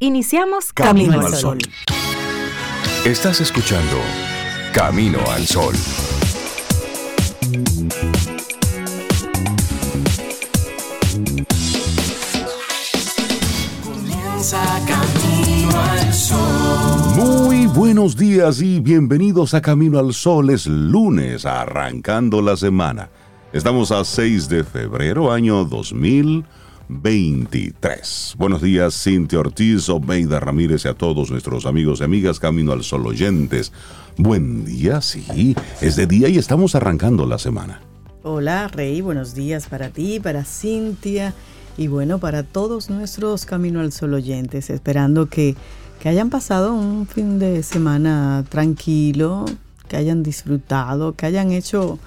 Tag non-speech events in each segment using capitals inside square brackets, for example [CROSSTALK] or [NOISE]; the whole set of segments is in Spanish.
Iniciamos Camino, al Sol. Estás escuchando Camino al Sol. Comienza Camino al Sol. Muy buenos días y bienvenidos a Camino al Sol. Es lunes, arrancando la semana. Estamos a 6 de febrero, año 2023. Buenos días, Cintia Ortiz, Omeida Ramírez y a todos nuestros amigos y amigas Camino al Sol oyentes. Buen día, sí, es de día y estamos arrancando la semana. Hola, Rey, buenos días para ti, para Cintia y bueno, para todos nuestros Camino al Sol oyentes, esperando que, que hayan pasado un fin de semana tranquilo, que hayan disfrutado, que hayan hecho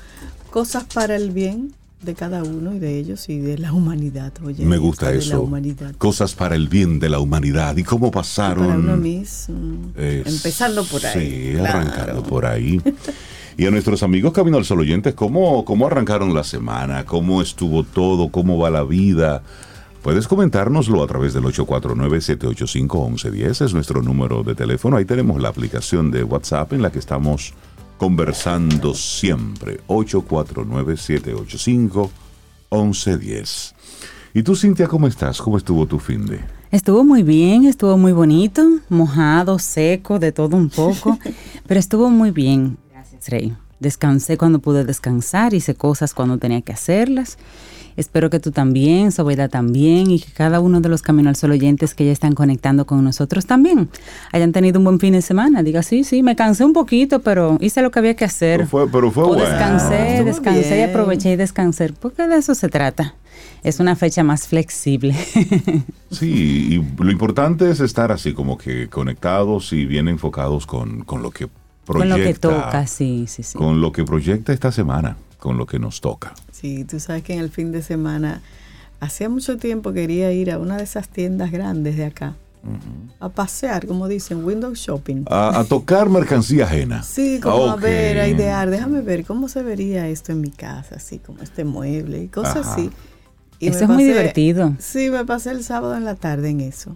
cosas para el bien de cada uno y de ellos y de la humanidad. Oye, Me gusta de La eso. humanidad. Cosas para el bien de la humanidad. ¿Y cómo Y pasaron? para uno mismo. Empezando por ahí. Sí, claro. arrancando por ahí. [LAUGHS] Y a nuestros amigos Camino al Sol oyentes, ¿cómo, ¿cómo arrancaron la semana? ¿Cómo estuvo todo? ¿Cómo va la vida? Puedes comentárnoslo a través del 849-785-1110, es nuestro número de teléfono. Ahí tenemos la aplicación de WhatsApp en la que estamos conversando siempre. 849-785-1110. ¿Y tú, Cintia, cómo estás? ¿Cómo estuvo tu fin de? Estuvo muy bien, estuvo muy bonito, mojado, seco, de todo un poco, [LAUGHS] pero estuvo muy bien. Gracias, Rey. Descansé cuando pude descansar, hice cosas cuando tenía que hacerlas. Espero que tú también, Sobeida también, y que cada uno de los Camino al Sol oyentes que ya están conectando con nosotros también hayan tenido un buen fin de semana. Diga, sí, sí, me cansé un poquito, pero hice lo que había que hacer. Pero fue, pero fue O bueno. descansé, Estuvo descansé y aproveché y descansé, porque de eso se trata. Es una fecha más flexible. [LAUGHS] Sí, y lo importante es estar así como que conectados y bien enfocados con, con lo que Con proyecta. lo que toca, sí, sí, sí. Con lo que proyecta esta semana, con lo que nos toca. Sí, tú sabes que en el fin de semana, hacía mucho tiempo quería ir a una de esas tiendas grandes de acá, a pasear, como dicen, window shopping. A, a tocar mercancía ajena. Sí, como Ah, a ver, a idear, déjame ver cómo se vería esto en mi casa, así como este mueble y cosas Ajá. así. Y Eso es muy divertido. Sí, me pasé el sábado en la tarde en eso.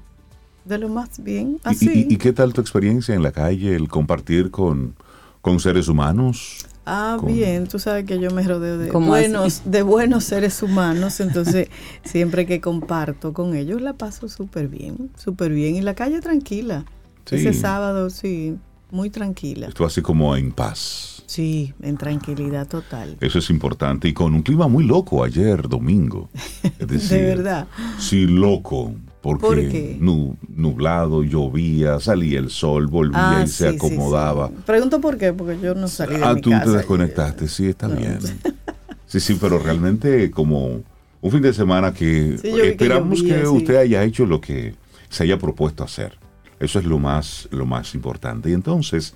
De lo más bien, ¿Y- así. ¿Y, y, qué tal tu experiencia en la calle, el compartir con, con seres humanos? Ah, con- bien, tú sabes que yo me rodeo de ¿Cómo buenos, de buenos seres humanos, entonces [LAUGHS] siempre que comparto con ellos la paso súper bien, súper bien. Y la calle tranquila. Sí. Ese sábado, sí, muy tranquila. Esto así como en paz. Sí, en tranquilidad total. Eso es importante. Y con un clima muy loco ayer, domingo. [LAUGHS] Es decir, De verdad. Sí, loco. Porque ¿Por qué? nu- nublado, llovía, salía el sol, volvía Ah, y se sí, sí, acomodaba. sí. Pregunto por qué, porque yo no salí de Ah, mi tú casa. te desconectaste, sí, está No. bien. [LAUGHS] Sí, sí, pero realmente como un fin de semana que Sí, que esperamos que, llovía, sí. usted haya hecho lo que se haya propuesto hacer. Eso es lo más, lo más importante. Y entonces,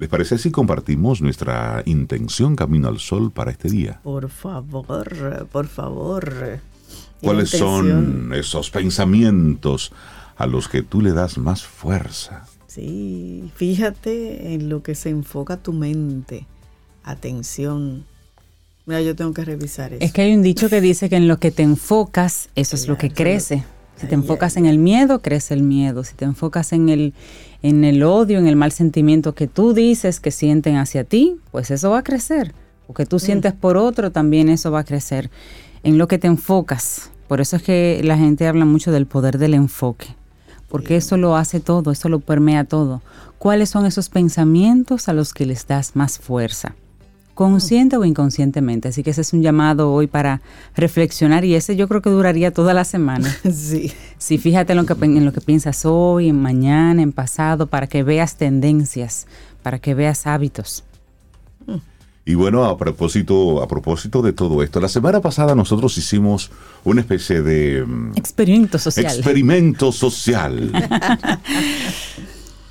¿les parece si compartimos nuestra intención Camino al Sol para este día? Por favor, por favor. ¿Cuáles son esos pensamientos a los que tú le das más fuerza? Sí, fíjate en lo que se enfoca tu mente. Atención. Mira, yo tengo que revisar eso. Es que hay un dicho que dice que en lo que te enfocas, eso es lo que crece. Si te enfocas en el miedo, crece el miedo. Si te enfocas en el, en el odio, en el mal sentimiento que tú dices que sienten hacia ti, pues eso va a crecer. O que tú Mm. sientes por otro, también eso va a crecer. En lo que te enfocas. Por eso es que la gente habla mucho del poder del enfoque. Porque eso lo hace todo, eso lo permea todo. ¿Cuáles son esos pensamientos a los que les das más fuerza? consciente o inconscientemente. Así que ese es un llamado hoy para reflexionar y ese yo creo que duraría toda la semana. [LAUGHS] Sí. Sí, fíjate en lo que, en lo que piensas hoy, en mañana, en pasado, para que veas tendencias, para que veas hábitos. Y bueno, a propósito, a propósito de todo esto, la semana pasada nosotros hicimos una especie de mm, Experimento social. experimento social. [LAUGHS]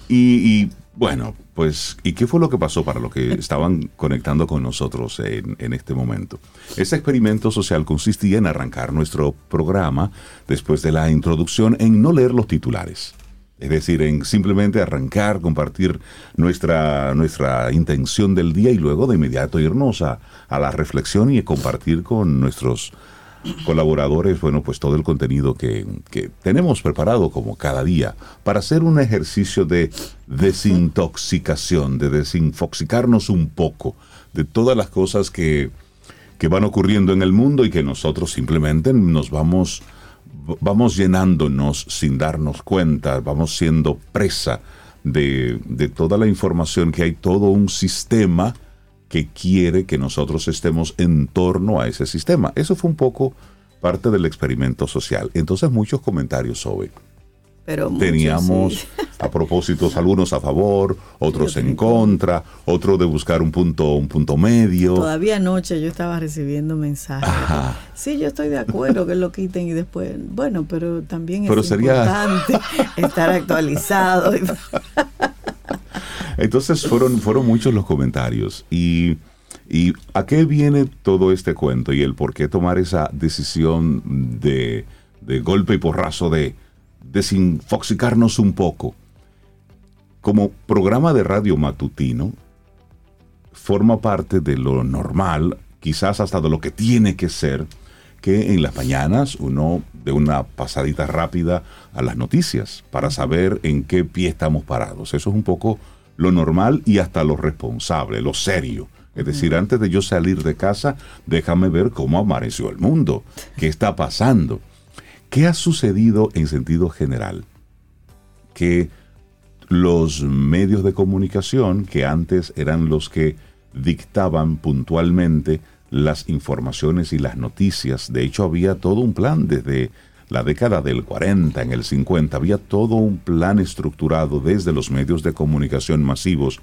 y, y, bueno, pues, ¿y qué fue lo que pasó para los que estaban conectando con nosotros en, en este momento? Ese experimento social consistía en arrancar nuestro programa después de la introducción en no leer los titulares. Es decir, en simplemente arrancar, compartir nuestra, nuestra intención del día y luego de inmediato irnos a, a la reflexión y compartir con nuestros colaboradores, bueno, pues todo el contenido que, que tenemos preparado como cada día para hacer un ejercicio de desintoxicación, de desinfoxicarnos un poco de todas las cosas que, que van ocurriendo en el mundo y que nosotros simplemente nos vamos, vamos llenándonos sin darnos cuenta, vamos siendo presa de, de toda la información que hay, todo un sistema que quiere que nosotros estemos en torno a ese sistema. Eso fue un poco parte del experimento social. Entonces muchos comentarios sobre. Pero Teníamos sí. [LAUGHS] a propósitos algunos a favor, otros en contra, otro de buscar un punto, un punto medio. Todavía anoche yo estaba recibiendo mensajes. Ajá. Sí, yo estoy de acuerdo que lo quiten y después, bueno, pero también Pero es sería- importante [LAUGHS] estar actualizado. y- Entonces fueron, fueron muchos los comentarios. Y, ¿Y a qué viene todo este cuento y el por qué tomar esa decisión de, de golpe y porrazo de desinfoxicarnos un poco? Como programa de radio matutino, forma parte de lo normal, quizás hasta de lo que tiene que ser, que en las mañanas uno de una pasadita rápida a las noticias para saber en qué pie estamos parados. Eso es un poco lo normal y hasta lo responsable, lo serio. Es decir, antes de yo salir de casa, déjame ver cómo amaneció el mundo, qué está pasando, qué ha sucedido en sentido general. Que los medios de comunicación, que antes eran los que dictaban puntualmente las informaciones y las noticias. De hecho, había todo un plan desde la década del 40, en el 50, había todo un plan estructurado desde los medios de comunicación masivos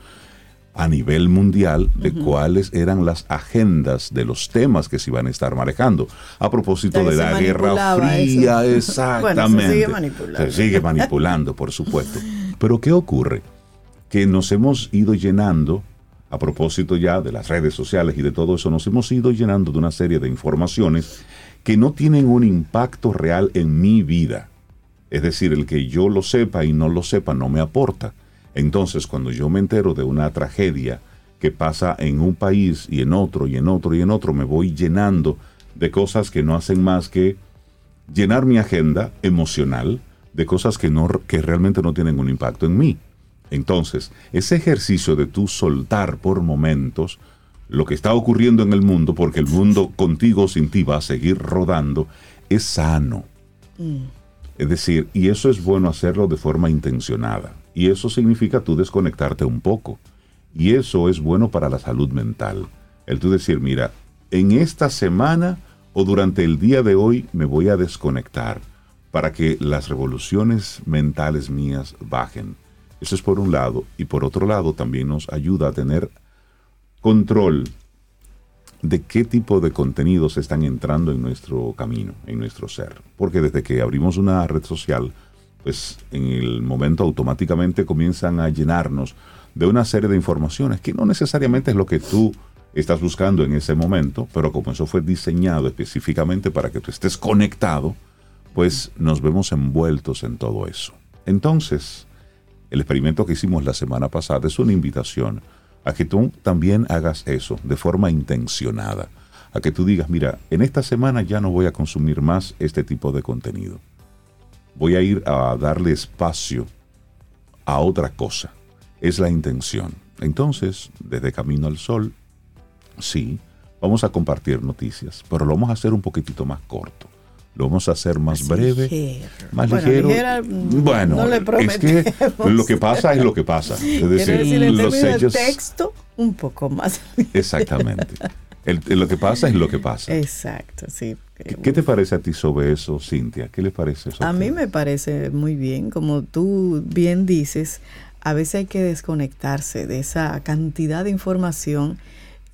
a nivel mundial de cuáles eran las agendas de los temas que se iban a estar manejando. A propósito de la Guerra Fría, eso. exactamente. Bueno, se sigue manipulando. Se sigue manipulando, por supuesto. Pero ¿qué ocurre? Que nos hemos ido llenando, a propósito ya de las redes sociales y de todo eso, nos hemos ido llenando de una serie de informaciones que no tienen un impacto real en mi vida. Es decir, el que yo lo sepa y no lo sepa no me aporta. Entonces, cuando yo me entero de una tragedia que pasa en un país y en otro y en otro y en otro, me voy llenando de cosas que no hacen más que llenar mi agenda emocional de cosas que, no, que realmente no tienen un impacto en mí. Entonces, ese ejercicio de tú soltar por momentos lo que está ocurriendo en el mundo, porque el mundo contigo o sin ti va a seguir rodando, es sano. Es decir, y eso es bueno hacerlo de forma intencionada. Y eso significa tú desconectarte un poco. Y eso es bueno para la salud mental. El tú decir, mira, en esta semana o durante el día de hoy me voy a desconectar para que las revoluciones mentales mías bajen. Eso es por un lado. Y por otro lado también nos ayuda a tener control de qué tipo de contenidos están entrando en nuestro camino, en nuestro ser. Porque desde que abrimos una red social, pues en el momento automáticamente comienzan a llenarnos de una serie de informaciones que no necesariamente es lo que tú estás buscando en ese momento, pero como eso fue diseñado específicamente para que tú estés conectado, pues nos vemos envueltos en todo eso. Entonces, el experimento que hicimos la semana pasada es una invitación a que tú también hagas eso de forma intencionada, a que tú digas, mira, en esta semana ya no voy a consumir más este tipo de contenido. Voy a ir a darle espacio a otra cosa. Es la intención. Entonces, desde Camino al Sol, sí, vamos a compartir noticias, pero lo vamos a hacer un poquitito más corto. Lo vamos a hacer más breve, ligero. más Bueno, ligero. ligera, mm, bueno, no le es que lo que pasa es lo que pasa. [LAUGHS] Es decir, decir, en los términos hechos. de texto, un poco más. [LAUGHS] Exactamente. El- lo que pasa es lo que pasa. Exacto, sí. ¿Qué, qué te parece a ti sobre eso, Cintia? ¿Qué le parece eso? A mí me parece muy bien, como tú bien dices, a veces hay que desconectarse de esa cantidad de información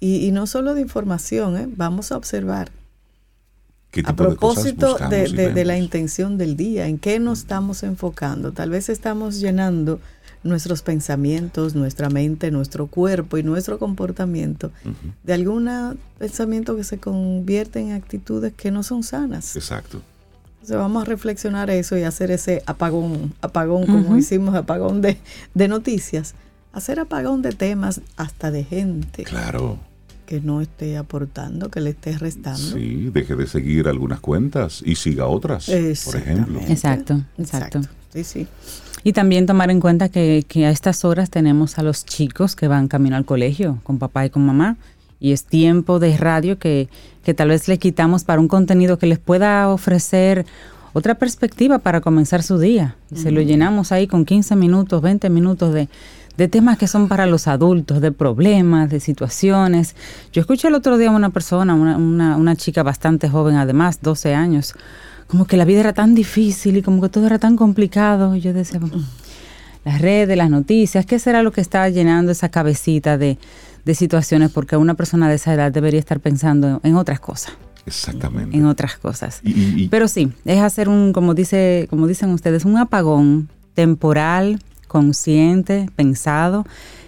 y, y no solo de información, ¿eh? vamos a observar ¿Qué a de propósito de, y de- de la intención del día, en qué nos estamos enfocando. Tal vez estamos llenando nuestros pensamientos, nuestra mente, nuestro cuerpo y nuestro comportamiento de algún pensamiento que se convierte en actitudes que no son sanas. Exacto. Entonces vamos a reflexionar eso y hacer ese apagón, apagón como hicimos apagón de, de noticias, hacer apagón de temas hasta de gente Claro. que no esté aportando, que le esté restando. Sí, deje de seguir algunas cuentas y siga otras, por ejemplo. Exactamente. Exacto, exacto. Sí, sí. Y también tomar en cuenta que, que a estas horas tenemos a los chicos que van camino al colegio con papá y con mamá. Y es tiempo de radio que, que tal vez le quitamos para un contenido que les pueda ofrecer otra perspectiva para comenzar su día. Y se lo llenamos ahí con 15 minutos, 20 minutos de, de temas que son para los adultos, de problemas, de situaciones. Yo escuché el otro día a una persona, una, una, una chica bastante joven además, 12 años, como que la vida era tan difícil y como que todo era tan complicado. Y yo decía, las redes, las noticias, ¿qué será lo que está llenando esa cabecita de, de situaciones? Porque una persona de esa edad debería estar pensando en otras cosas, Exactamente. en otras cosas. Y- y- y- Pero sí, es hacer un, como dice, como dicen ustedes, un apagón temporal, consciente, pensado,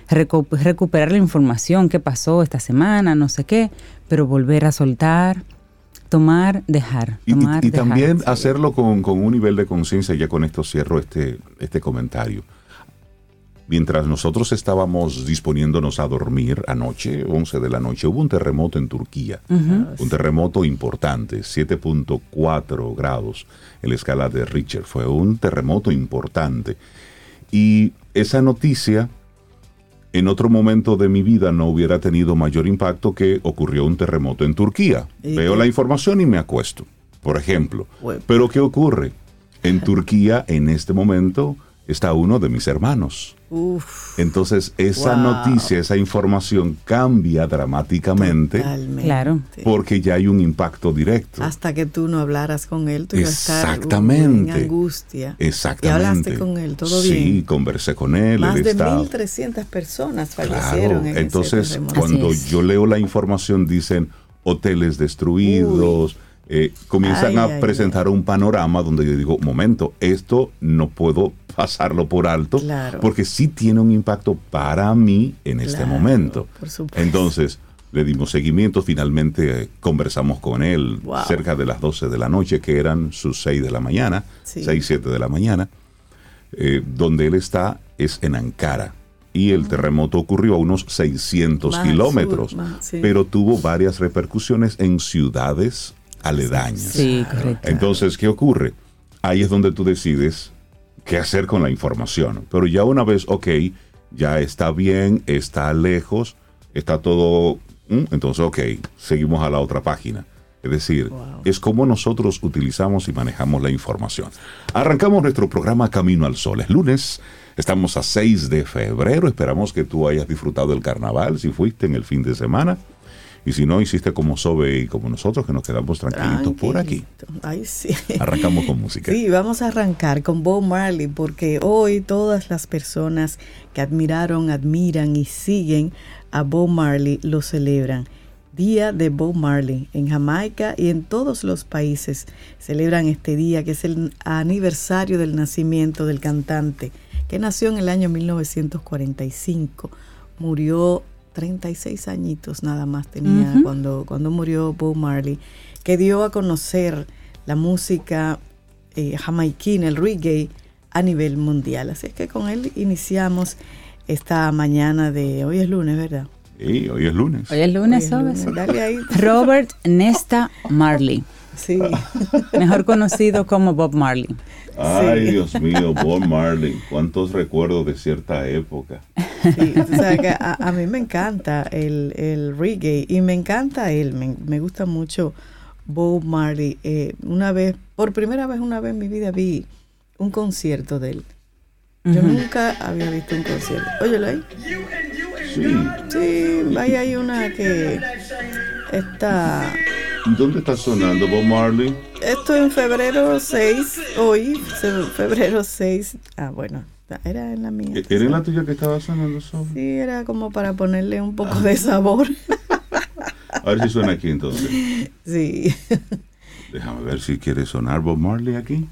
recu- recuperar la información que pasó esta semana, no sé qué, pero volver a soltar, tomar, dejar, Y, y- tomar, y dejar. también hacerlo con, con un nivel de conciencia, ya con esto cierro este, este comentario. Mientras nosotros estábamos disponiéndonos a dormir anoche, 11 de la noche, hubo un terremoto en Turquía. Un terremoto importante, 7.4 grados en la escala de Richter. Fue un terremoto importante. Y esa noticia, en otro momento de mi vida, no hubiera tenido mayor impacto que ocurrió un terremoto en Turquía. ¿Y Veo la información y me acuesto, por ejemplo. Pero ¿qué ocurre? En Turquía, en este momento, está uno de mis hermanos. Uf. Entonces, esa Wow. noticia, esa información cambia dramáticamente Totalmente. Claro. porque ya hay un impacto directo. Hasta que tú no hablaras con él, tú ibas a estar uh, Exactamente. en angustia. Exactamente. Y hablaste con él, todo sí, bien. conversé con él. Más él de está- 1.300 personas Claro, fallecieron en entonces cuando yo leo la información dicen hoteles destruidos, eh, comienzan Ay, a ay, presentar un panorama donde yo digo, momento, esto no puedo pasarlo por alto Claro. porque sí tiene un impacto para mí en este momento. por supuesto. Entonces le dimos seguimiento, finalmente eh, conversamos con él Wow. cerca de las 12 de la noche, que eran sus 6 de la mañana, Sí. 6, 7 de la mañana. Eh, donde él está es en Ankara. Y el terremoto ocurrió a unos 600 Más al kilómetros, sur, más, sí. pero tuvo varias repercusiones en ciudades aledañas. Sí, correcto. Entonces, ¿qué ocurre? Ahí es donde tú decides qué hacer con la información. Pero ya una vez, ok, ya está bien, está lejos, está todo... Entonces, ok, seguimos a la otra página. Es decir, es como nosotros utilizamos y manejamos la información. Arrancamos nuestro programa Camino al Sol. Es lunes, estamos a 6 de febrero. Esperamos que tú hayas disfrutado del carnaval, si fuiste en el fin de semana. Y si no, hiciste como Sobe y como nosotros, que nos quedamos tranquilitos por aquí. Ay, sí. Arrancamos con música. Sí, vamos a arrancar con Bob Marley porque hoy todas las personas que admiraron, admiran y siguen a Bob Marley lo celebran. Día de Bob Marley en Jamaica y en todos los países celebran este día que es el aniversario del nacimiento del cantante que nació en el año 1945. Murió 36 añitos nada más tenía cuando, cuando murió Bob Marley, que dio a conocer la música eh, jamaiquina, el reggae, a nivel mundial. Así es que con él iniciamos esta mañana de hoy es lunes, ¿verdad? Y hoy es lunes. Hoy es Hoy lunes, es ¿sabes? lunes. Dale ahí. Robert Nesta Marley, Sí. [LAUGHS] mejor conocido como Bob Marley. Ay, Sí. Dios mío, Bob Marley. Cuántos recuerdos de cierta época. Sí, que a, a mí me encanta el, el reggae y me encanta él, me, me gusta mucho Bob Marley. Eh, una vez, por primera vez una vez en mi vida vi un concierto de él. Yo nunca había visto un concierto. Óyelo ahí. Sí. Sí, ahí hay una que está... ¿Y dónde está sonando Bob Marley? Esto en febrero 6, hoy, fe- febrero 6. Ah, bueno, era en la mía. ¿E- ¿Era en la tuya que estaba sonando Sobe? Sí, era como para ponerle un poco de sabor. A ver si suena aquí entonces. Sí. Déjame ver si quiere sonar Bob Marley aquí.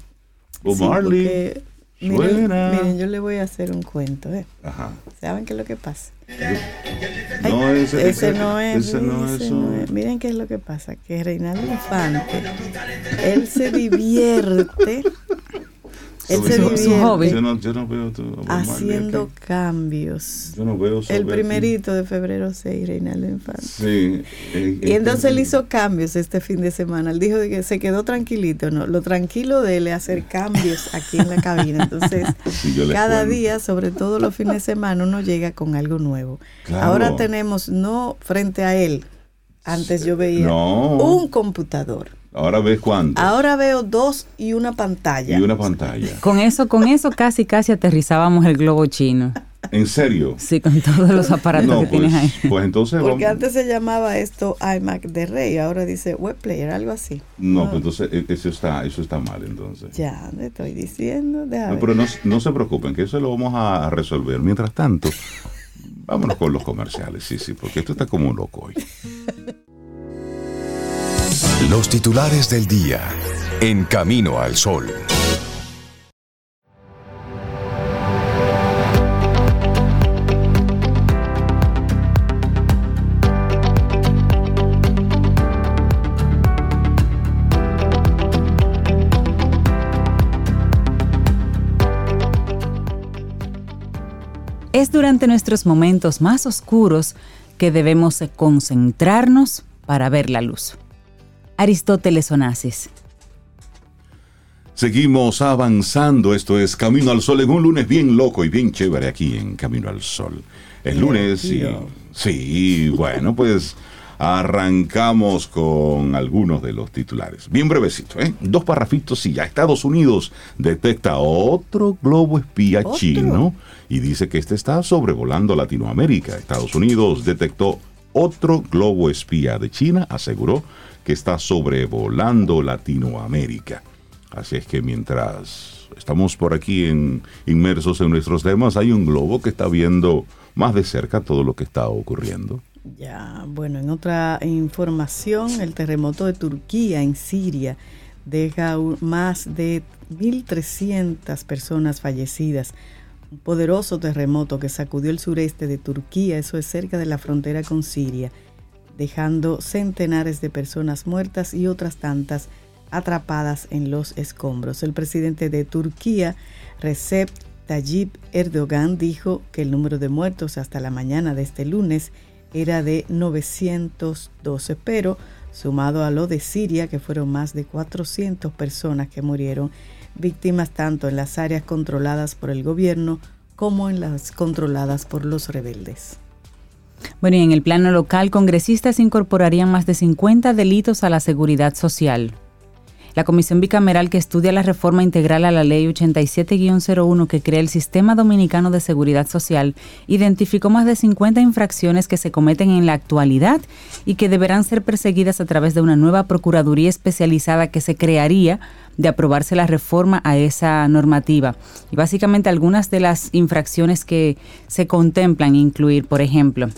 Bob Sí, Marley. porque, miren, suena. miren, yo le voy a hacer un cuento. ¿eh? Ajá. ¿Saben qué es lo que pasa? No, ese, ese no es. Ese no es. no es. Miren qué es lo que pasa. Que Reinaldo Infante, él se divierte Él se divierte hobby. Yo no, yo no veo tu- Marley haciendo cambios. Yo no veo El primerito de febrero 6, Reinaldo Infante. Sí. eh, Y eh, entonces él eh, hizo cambios este fin de semana. Él dijo que se quedó tranquilito, ¿no? Lo tranquilo de él es hacer cambios aquí en la cabina. Entonces, [LAUGHS] Sí, cada cuento. día, sobre todo los fines de semana, uno llega con algo nuevo. Claro. Ahora tenemos, no frente a él, antes yo veía No. un computador. Ahora ves cuánto. Ahora veo dos y una pantalla. Y una pantalla. [LAUGHS] Con eso, con eso casi casi aterrizábamos el globo chino. ¿En serio? Sí, con todos los aparatos No, que pues, tienes ahí. pues entonces Porque vamos- antes se llamaba esto iMac de Rey, ahora dice web player, algo así. No, pues entonces eh, eso está, eso está mal entonces. Ya, le estoy diciendo. No, pero no, no se preocupen, que eso lo vamos a resolver. Mientras tanto, vámonos con los comerciales, sí, sí, porque esto está como un loco hoy. Los titulares del día. En Camino al Sol. Nuestros momentos más oscuros que debemos de concentrarnos para ver la luz. Aristóteles Onassis. Seguimos avanzando, esto es Camino al Sol en un lunes bien loco y bien chévere aquí en Camino al Sol. El lunes, y, sí, bueno, pues arrancamos con algunos de los titulares. Bien brevecito, ¿eh? Dos parrafitos y ya Estados Unidos detecta otro globo espía ¿Otro? chino y dice que este está sobrevolando Latinoamérica. Estados Unidos detectó otro globo espía de China, aseguró que está sobrevolando Latinoamérica. Así es que mientras estamos por aquí en, inmersos en nuestros temas, hay un globo que está viendo más de cerca todo lo que está ocurriendo. Ya, bueno, en otra información, el terremoto de Turquía en Siria deja más de 1.300 personas fallecidas. Un poderoso terremoto que sacudió el sureste de Turquía, eso es cerca de la frontera con Siria, dejando centenares de personas muertas y otras tantas atrapadas en los escombros. El presidente de Turquía, Recep Tayyip Erdogan, dijo que el número de muertos hasta la mañana de este lunes era de 912, pero sumado a lo de Siria, que fueron más de 400 personas que murieron, víctimas tanto en las áreas controladas por el gobierno como en las controladas por los rebeldes. Bueno, y en el plano local, congresistas incorporarían más de 50 delitos a la seguridad social. La comisión bicameral que estudia la reforma integral a la ley 87-01 que crea el Sistema Dominicano de Seguridad Social identificó más de 50 infracciones que se cometen en la actualidad y que deberán ser perseguidas a través de una nueva Procuraduría especializada que se crearía de aprobarse la reforma a esa normativa. Y básicamente algunas de las infracciones que se contemplan incluir, por ejemplo,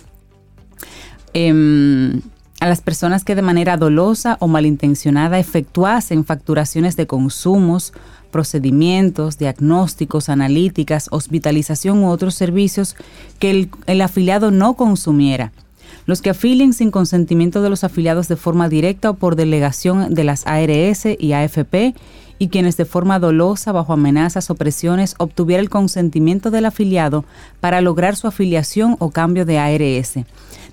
em, a las personas que de manera dolosa o malintencionada efectuasen facturaciones de consumos, procedimientos, diagnósticos, analíticas, hospitalización u otros servicios que el, el afiliado no consumiera. Los que afilien sin consentimiento de los afiliados de forma directa o por delegación de las ARS y AFP y quienes de forma dolosa, bajo amenazas o presiones, obtuviera el consentimiento del afiliado para lograr su afiliación o cambio de ARS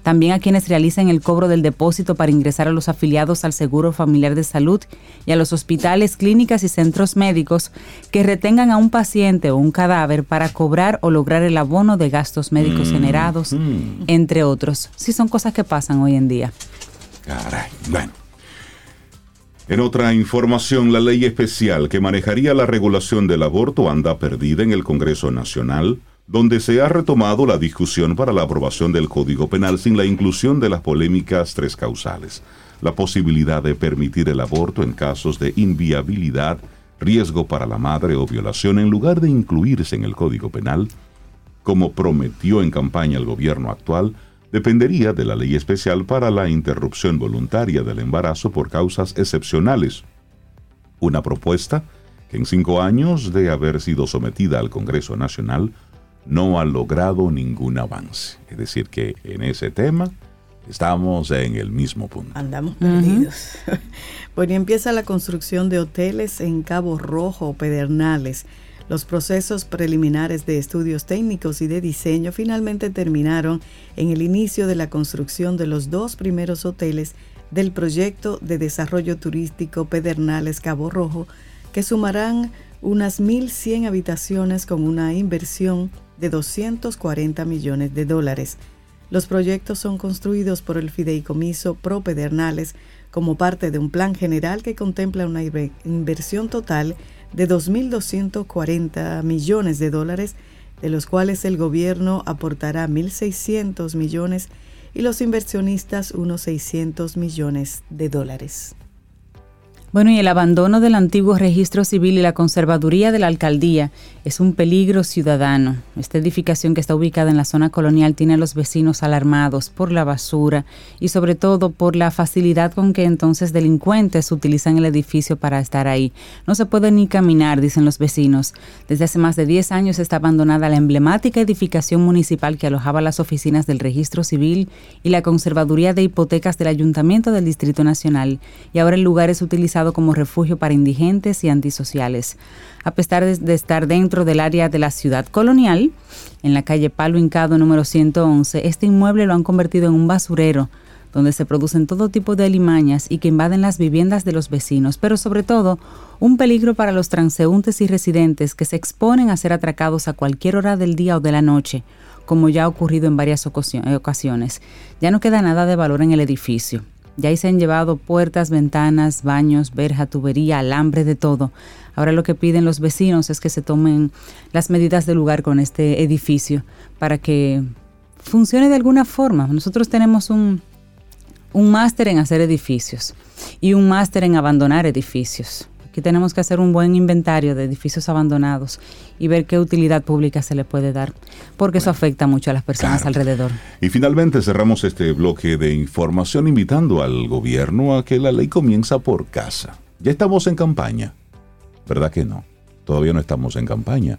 también a quienes realicen el cobro del depósito para ingresar a los afiliados al Seguro Familiar de Salud y a los hospitales, clínicas y centros médicos que retengan a un paciente o un cadáver para cobrar o lograr el abono de gastos médicos generados, entre otros. Sí, son cosas que pasan hoy en día. Caray, bueno. En otra información, la ley especial que manejaría la regulación del aborto anda perdida en el Congreso Nacional, donde se ha retomado la discusión para la aprobación del Código Penal sin la inclusión de las polémicas tres causales. La posibilidad de permitir el aborto en casos de inviabilidad, riesgo para la madre o violación en lugar de incluirse en el Código Penal, como prometió en campaña el gobierno actual, dependería de la ley especial para la interrupción voluntaria del embarazo por causas excepcionales. Una propuesta que en cinco años de haber sido sometida al Congreso Nacional no ha logrado ningún avance. Es decir, que en ese tema Estamos en el mismo punto. Andamos perdidos. [LAUGHS] bueno, y empieza la construcción de hoteles en Cabo Rojo o Pedernales. Los procesos preliminares de estudios técnicos y de diseño finalmente terminaron en el inicio de la construcción de los dos primeros hoteles del proyecto de desarrollo turístico Pedernales Cabo Rojo, que sumarán unas 1.100 habitaciones con una inversión de 240 millones de dólares. Los proyectos son construidos por el Fideicomiso Pro Pedernales como parte de un plan general que contempla una inversión total 2.240 millones de dólares, de los cuales el gobierno aportará 1.600 millones y los inversionistas unos 600 millones de dólares. Bueno, y el abandono del antiguo registro civil y la conservaduría de la alcaldía es un peligro ciudadano. Esta edificación que está ubicada en la zona colonial tiene a los vecinos alarmados por la basura y sobre todo por la facilidad con que entonces delincuentes utilizan el edificio para estar ahí. No se puede ni caminar, dicen los vecinos. Desde hace más de 10 años está abandonada la emblemática edificación municipal que alojaba las oficinas del registro civil y la conservaduría de hipotecas del Ayuntamiento del Distrito Nacional y ahora el lugar es utilizado como refugio para indigentes y antisociales. A pesar de, estar dentro del área de la ciudad colonial, en la calle Palo Hincado número 111, este inmueble lo han convertido en un basurero donde se producen todo tipo de alimañas y que invaden las viviendas de los vecinos, pero sobre todo un peligro para los transeúntes y residentes que se exponen a ser atracados a cualquier hora del día o de la noche, como ya ha ocurrido en varias ocasiones. Ya no queda nada de valor en el edificio. Ya ahí se han llevado puertas, ventanas, baños, verja, tubería, alambre, de todo. Ahora lo que piden los vecinos es que se tomen las medidas de lugar con este edificio para que funcione de alguna forma. Nosotros tenemos un, un máster en hacer edificios y un máster en abandonar edificios. Aquí tenemos que hacer un buen inventario de edificios abandonados y ver qué utilidad pública se le puede dar, porque eso afecta mucho a las personas alrededor. Y finalmente cerramos este bloque de información invitando al gobierno a que la ley comienza por casa. Ya estamos en campaña, ¿verdad que no? Todavía no estamos en campaña.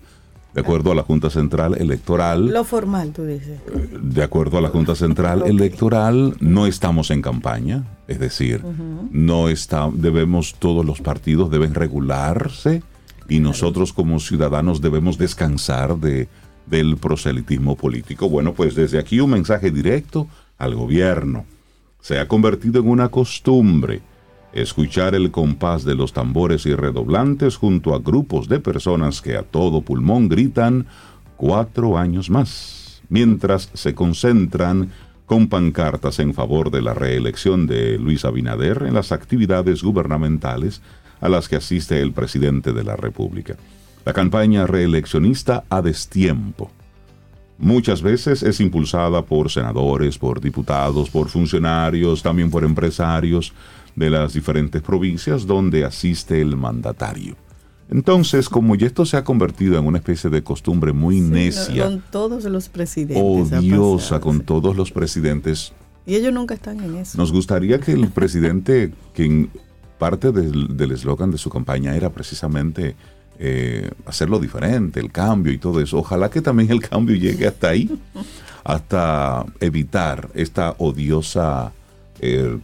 De acuerdo a la Junta Central Electoral. Lo formal, tú dices. De acuerdo a la Junta Central Electoral, no estamos en campaña. Es decir, no está, debemos, todos los partidos deben regularse y nosotros como ciudadanos debemos descansar de, del proselitismo político. Bueno, pues desde aquí un mensaje directo al gobierno. Se ha convertido en una costumbre escuchar el compás de los tambores y redoblantes junto a grupos de personas que a todo pulmón gritan cuatro años más, mientras se concentran con pancartas en favor de la reelección de Luis Abinader en las actividades gubernamentales a las que asiste el presidente de la República. La campaña reeleccionista a destiempo. Muchas veces es impulsada por senadores, por diputados, por funcionarios, también por empresarios, de las diferentes provincias donde asiste el mandatario. Entonces, como ya esto se ha convertido en una especie de costumbre muy necia. Con todos los presidentes. Odiosa con todos los presidentes. Y ellos nunca están en eso. Nos gustaría que el presidente, [LAUGHS] que parte del eslogan de su campaña era precisamente eh, hacerlo diferente, el cambio y todo eso. Ojalá que también el cambio llegue hasta ahí, [LAUGHS] hasta evitar esta odiosa eh,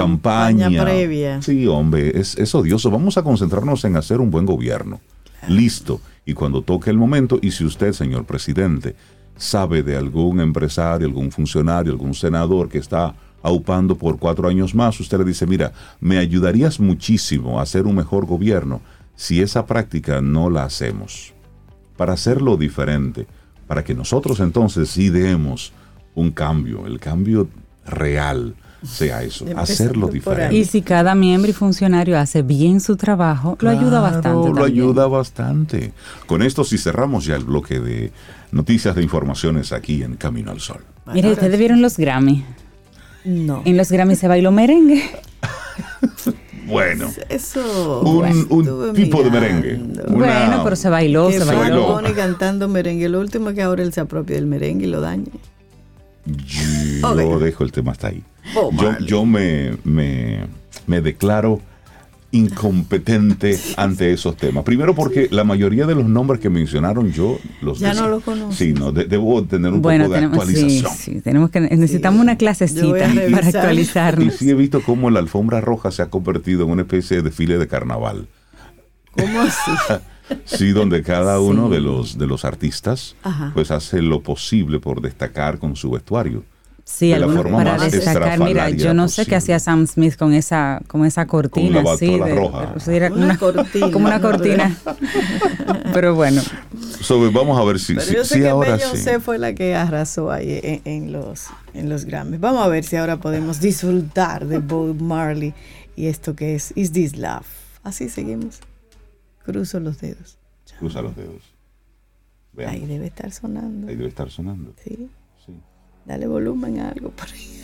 campaña, previa. Sí, hombre, es, odioso. Vamos a concentrarnos en hacer un buen gobierno. Listo. Y cuando toque el momento, y si usted, señor presidente, sabe de algún empresario, algún funcionario, algún senador que está aupando por cuatro años más, usted le dice, mira, me ayudarías muchísimo a hacer un mejor gobierno si esa práctica no la hacemos. Para hacerlo diferente, para que nosotros entonces sí demos un cambio, el cambio real sea eso, hacerlo diferente. Y si cada miembro y funcionario hace bien su trabajo, lo ayuda bastante. Lo ayuda bastante. Con esto sí cerramos ya el bloque de noticias de informaciones aquí en Camino al Sol. Mire, ¿ustedes vieron los Grammy? No. En los Grammy se bailó merengue. [LAUGHS] Bueno, eso un, tipo de merengue. bueno, pero se bailó, se, bailó. cantando merengue. Lo último es que ahora él se apropia del merengue y lo daña. Yo dejo el tema hasta ahí. Yo, me, me, declaro incompetente ante esos temas. Primero porque la mayoría de los nombres que mencionaron yo los Ya no los conozco. Sí, no, de- debo tener un Bueno, poco de tenemos, actualización. sí, tenemos que, necesitamos una Yo clasecita para revisar. Y actualizarnos. sí he visto cómo la alfombra roja se ha convertido en una especie de desfile de carnaval. ¿Cómo así? [LAUGHS] Sí, donde cada uno de los de los artistas Ajá. pues hace lo posible por destacar con su vestuario. Sí, de la algunos forma para más destacar. Mira, yo no sé qué hacía Sam Smith con esa, con esa cortina Con así. de- roja. de- era Una cortina, Como una cortina. [LAUGHS] Pero bueno, So, vamos a ver si, Pero si- yo sé si que ahora Beyoncé sí. fue la que arrasó ahí en, en los, en los Grammys. Vamos a ver si ahora podemos disfrutar de Bob Marley y esto que es Is This Love. Así seguimos. Cruzo los dedos. Cruza los dedos. Veamos. Ahí debe estar sonando. Ahí debe estar sonando. Sí. Dale volumen a algo por ahí.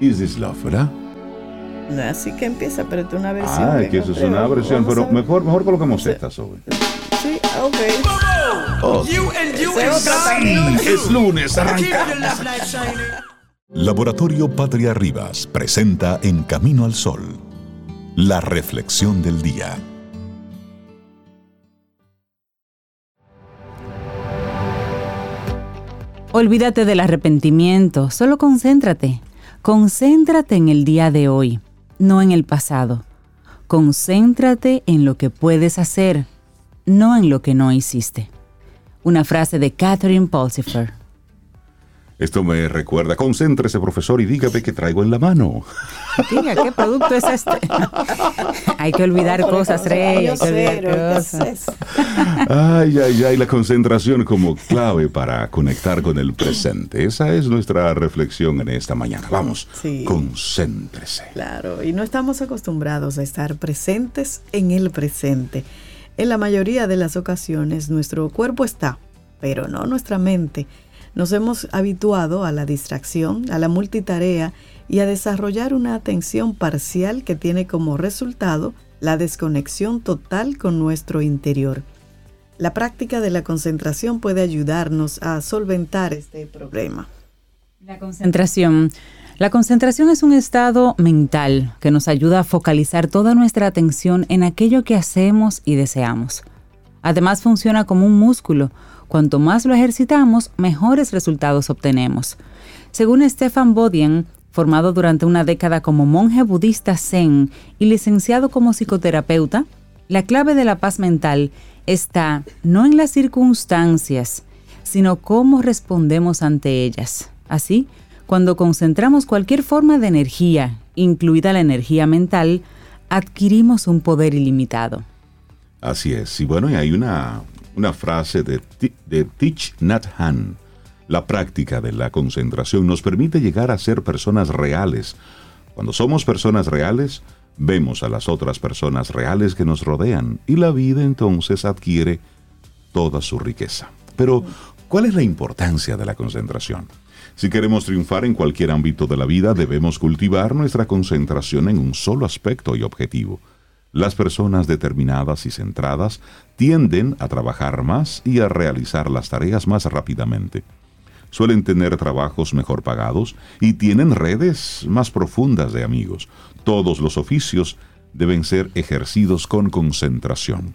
Is this love, ¿verdad? Así que empieza, pero es una versión. Ah, que es que eso es una versión, pero mejor, mejor coloquemos esta, Zoe. Sí, ok. Oh, You and you es lunes, Keep arranca. your love light shining. Laboratorio Patria Rivas presenta En Camino al Sol, la reflexión del día. Olvídate del arrepentimiento, solo concéntrate. Concéntrate en el día de hoy, no en el pasado. Concéntrate en lo que puedes hacer, no en lo que no hiciste. Una frase de Catherine Pulsifer. Esto me recuerda, concéntrese, profesor, y dígame qué traigo en la mano. Diga, ¿qué producto es este? [LAUGHS] hay que olvidar cosas, Rey. Hay que olvidar Cero, ¿qué es cosas. Ay, ay, ay, la concentración como clave para conectar con el presente. Esa es nuestra reflexión en esta mañana. Vamos, Sí. concéntrese. Claro, y no estamos acostumbrados a estar presentes en el presente. En la mayoría de las ocasiones nuestro cuerpo está, pero no nuestra mente. Nos hemos habituado a la distracción, a la multitarea y a desarrollar una atención parcial que tiene como resultado la desconexión total con nuestro interior. La práctica de la concentración puede ayudarnos a solventar este problema. La concentración. La concentración es un estado mental que nos ayuda a focalizar toda nuestra atención en aquello que hacemos y deseamos. Además funciona como un músculo. Cuanto más lo ejercitamos, mejores resultados obtenemos. Según Stefan Bodian, formado durante una década como monje budista zen y licenciado como psicoterapeuta, la clave de la paz mental está no en las circunstancias, sino cómo respondemos ante ellas. Así, cuando concentramos cualquier forma de energía, incluida la energía mental, adquirimos un poder ilimitado. Así es. Y bueno, hay una, una frase de, de Thich Nhat. La práctica de la concentración nos permite llegar a ser personas reales. Cuando somos personas reales, vemos a las otras personas reales que nos rodean y la vida entonces adquiere toda su riqueza. Pero, ¿cuál es la importancia de la concentración? Si queremos triunfar en cualquier ámbito de la vida, debemos cultivar nuestra concentración en un solo aspecto y objetivo. Las personas determinadas y centradas tienden a trabajar más y a realizar las tareas más rápidamente. Suelen tener trabajos mejor pagados y tienen redes más profundas de amigos. Todos los oficios deben ser ejercidos con concentración.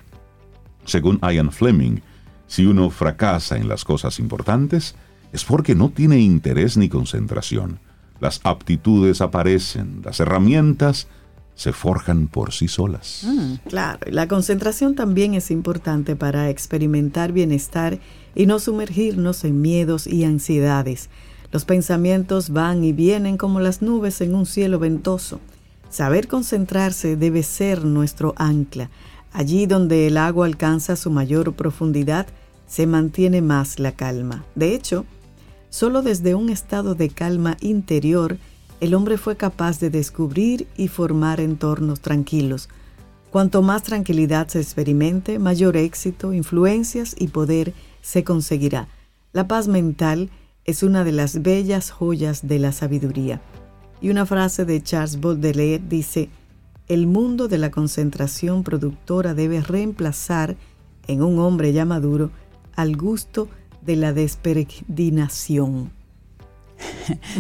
Según Ian Fleming, si uno fracasa en las cosas importantes, es porque no tiene interés ni concentración. Las aptitudes aparecen, las herramientas se forjan por sí solas. Claro, y la concentración también es importante para experimentar bienestar y no sumergirnos en miedos y ansiedades. Los pensamientos van y vienen como las nubes en un cielo ventoso. Saber concentrarse debe ser nuestro ancla. Allí donde el agua alcanza su mayor profundidad, se mantiene más la calma. De hecho, solo desde un estado de calma interior, el hombre fue capaz de descubrir y formar entornos tranquilos. Cuanto más tranquilidad se experimente, mayor éxito, influencias y poder se conseguirá. La paz mental es una de las bellas joyas de la sabiduría. Y una frase de Charles Baudelaire dice, el mundo de la concentración productora debe reemplazar en un hombre ya maduro al gusto de la desperegrinación.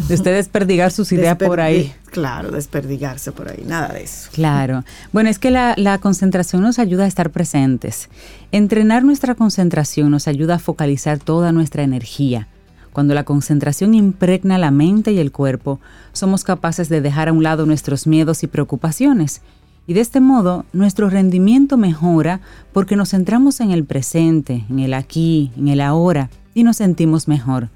De usted desperdigar sus ideas por ahí. Claro, desperdigarse por ahí, nada de eso. Claro. Bueno, es que la, la, concentración nos ayuda a estar presentes. Entrenar nuestra concentración nos ayuda a focalizar toda nuestra energía. Cuando la concentración impregna la mente y el cuerpo, somos capaces de dejar a un lado nuestros miedos y preocupaciones. Y de este modo, nuestro rendimiento mejora porque nos centramos en el presente, en el aquí, en el ahora, y nos sentimos mejor.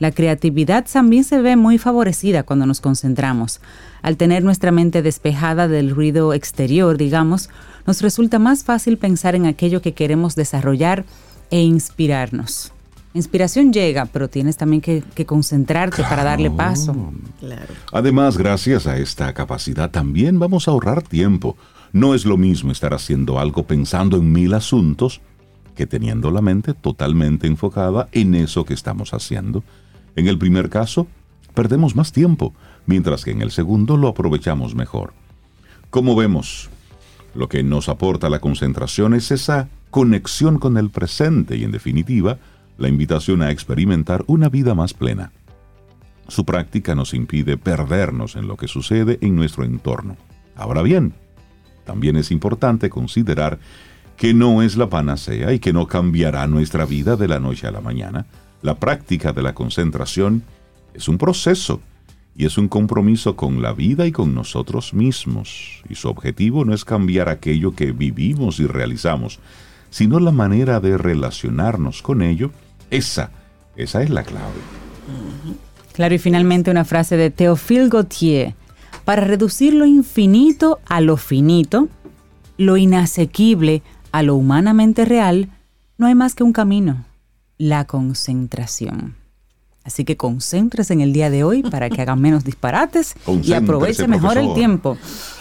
La creatividad también se ve muy favorecida cuando nos concentramos. Al tener nuestra mente despejada del ruido exterior, digamos, nos resulta más fácil pensar en aquello que queremos desarrollar e inspirarnos. Inspiración llega, pero tienes también que, que concentrarte Claro. para darle paso. Claro. Además, gracias a esta capacidad también vamos a ahorrar tiempo. No es lo mismo estar haciendo algo pensando en mil asuntos que teniendo la mente totalmente enfocada en eso que estamos haciendo. En el primer caso, perdemos más tiempo, mientras que en el segundo lo aprovechamos mejor. Como vemos, lo que nos aporta la concentración es esa conexión con el presente y, en definitiva, la invitación a experimentar una vida más plena. Su práctica nos impide perdernos en lo que sucede en nuestro entorno. Ahora bien, también es importante considerar que no es la panacea y que no cambiará nuestra vida de la noche a la mañana. La práctica de la concentración es un proceso y es un compromiso con la vida y con nosotros mismos. Y su objetivo no es cambiar aquello que vivimos y realizamos, sino la manera de relacionarnos con ello. Esa, esa es la clave. Claro, y finalmente una frase de Théophile Gautier. Para reducir lo infinito a lo finito, lo inasequible a lo humanamente real, no hay más que un camino, la concentración. Así que concéntrese en el día de hoy para que hagan menos disparates y aproveche mejor el tiempo.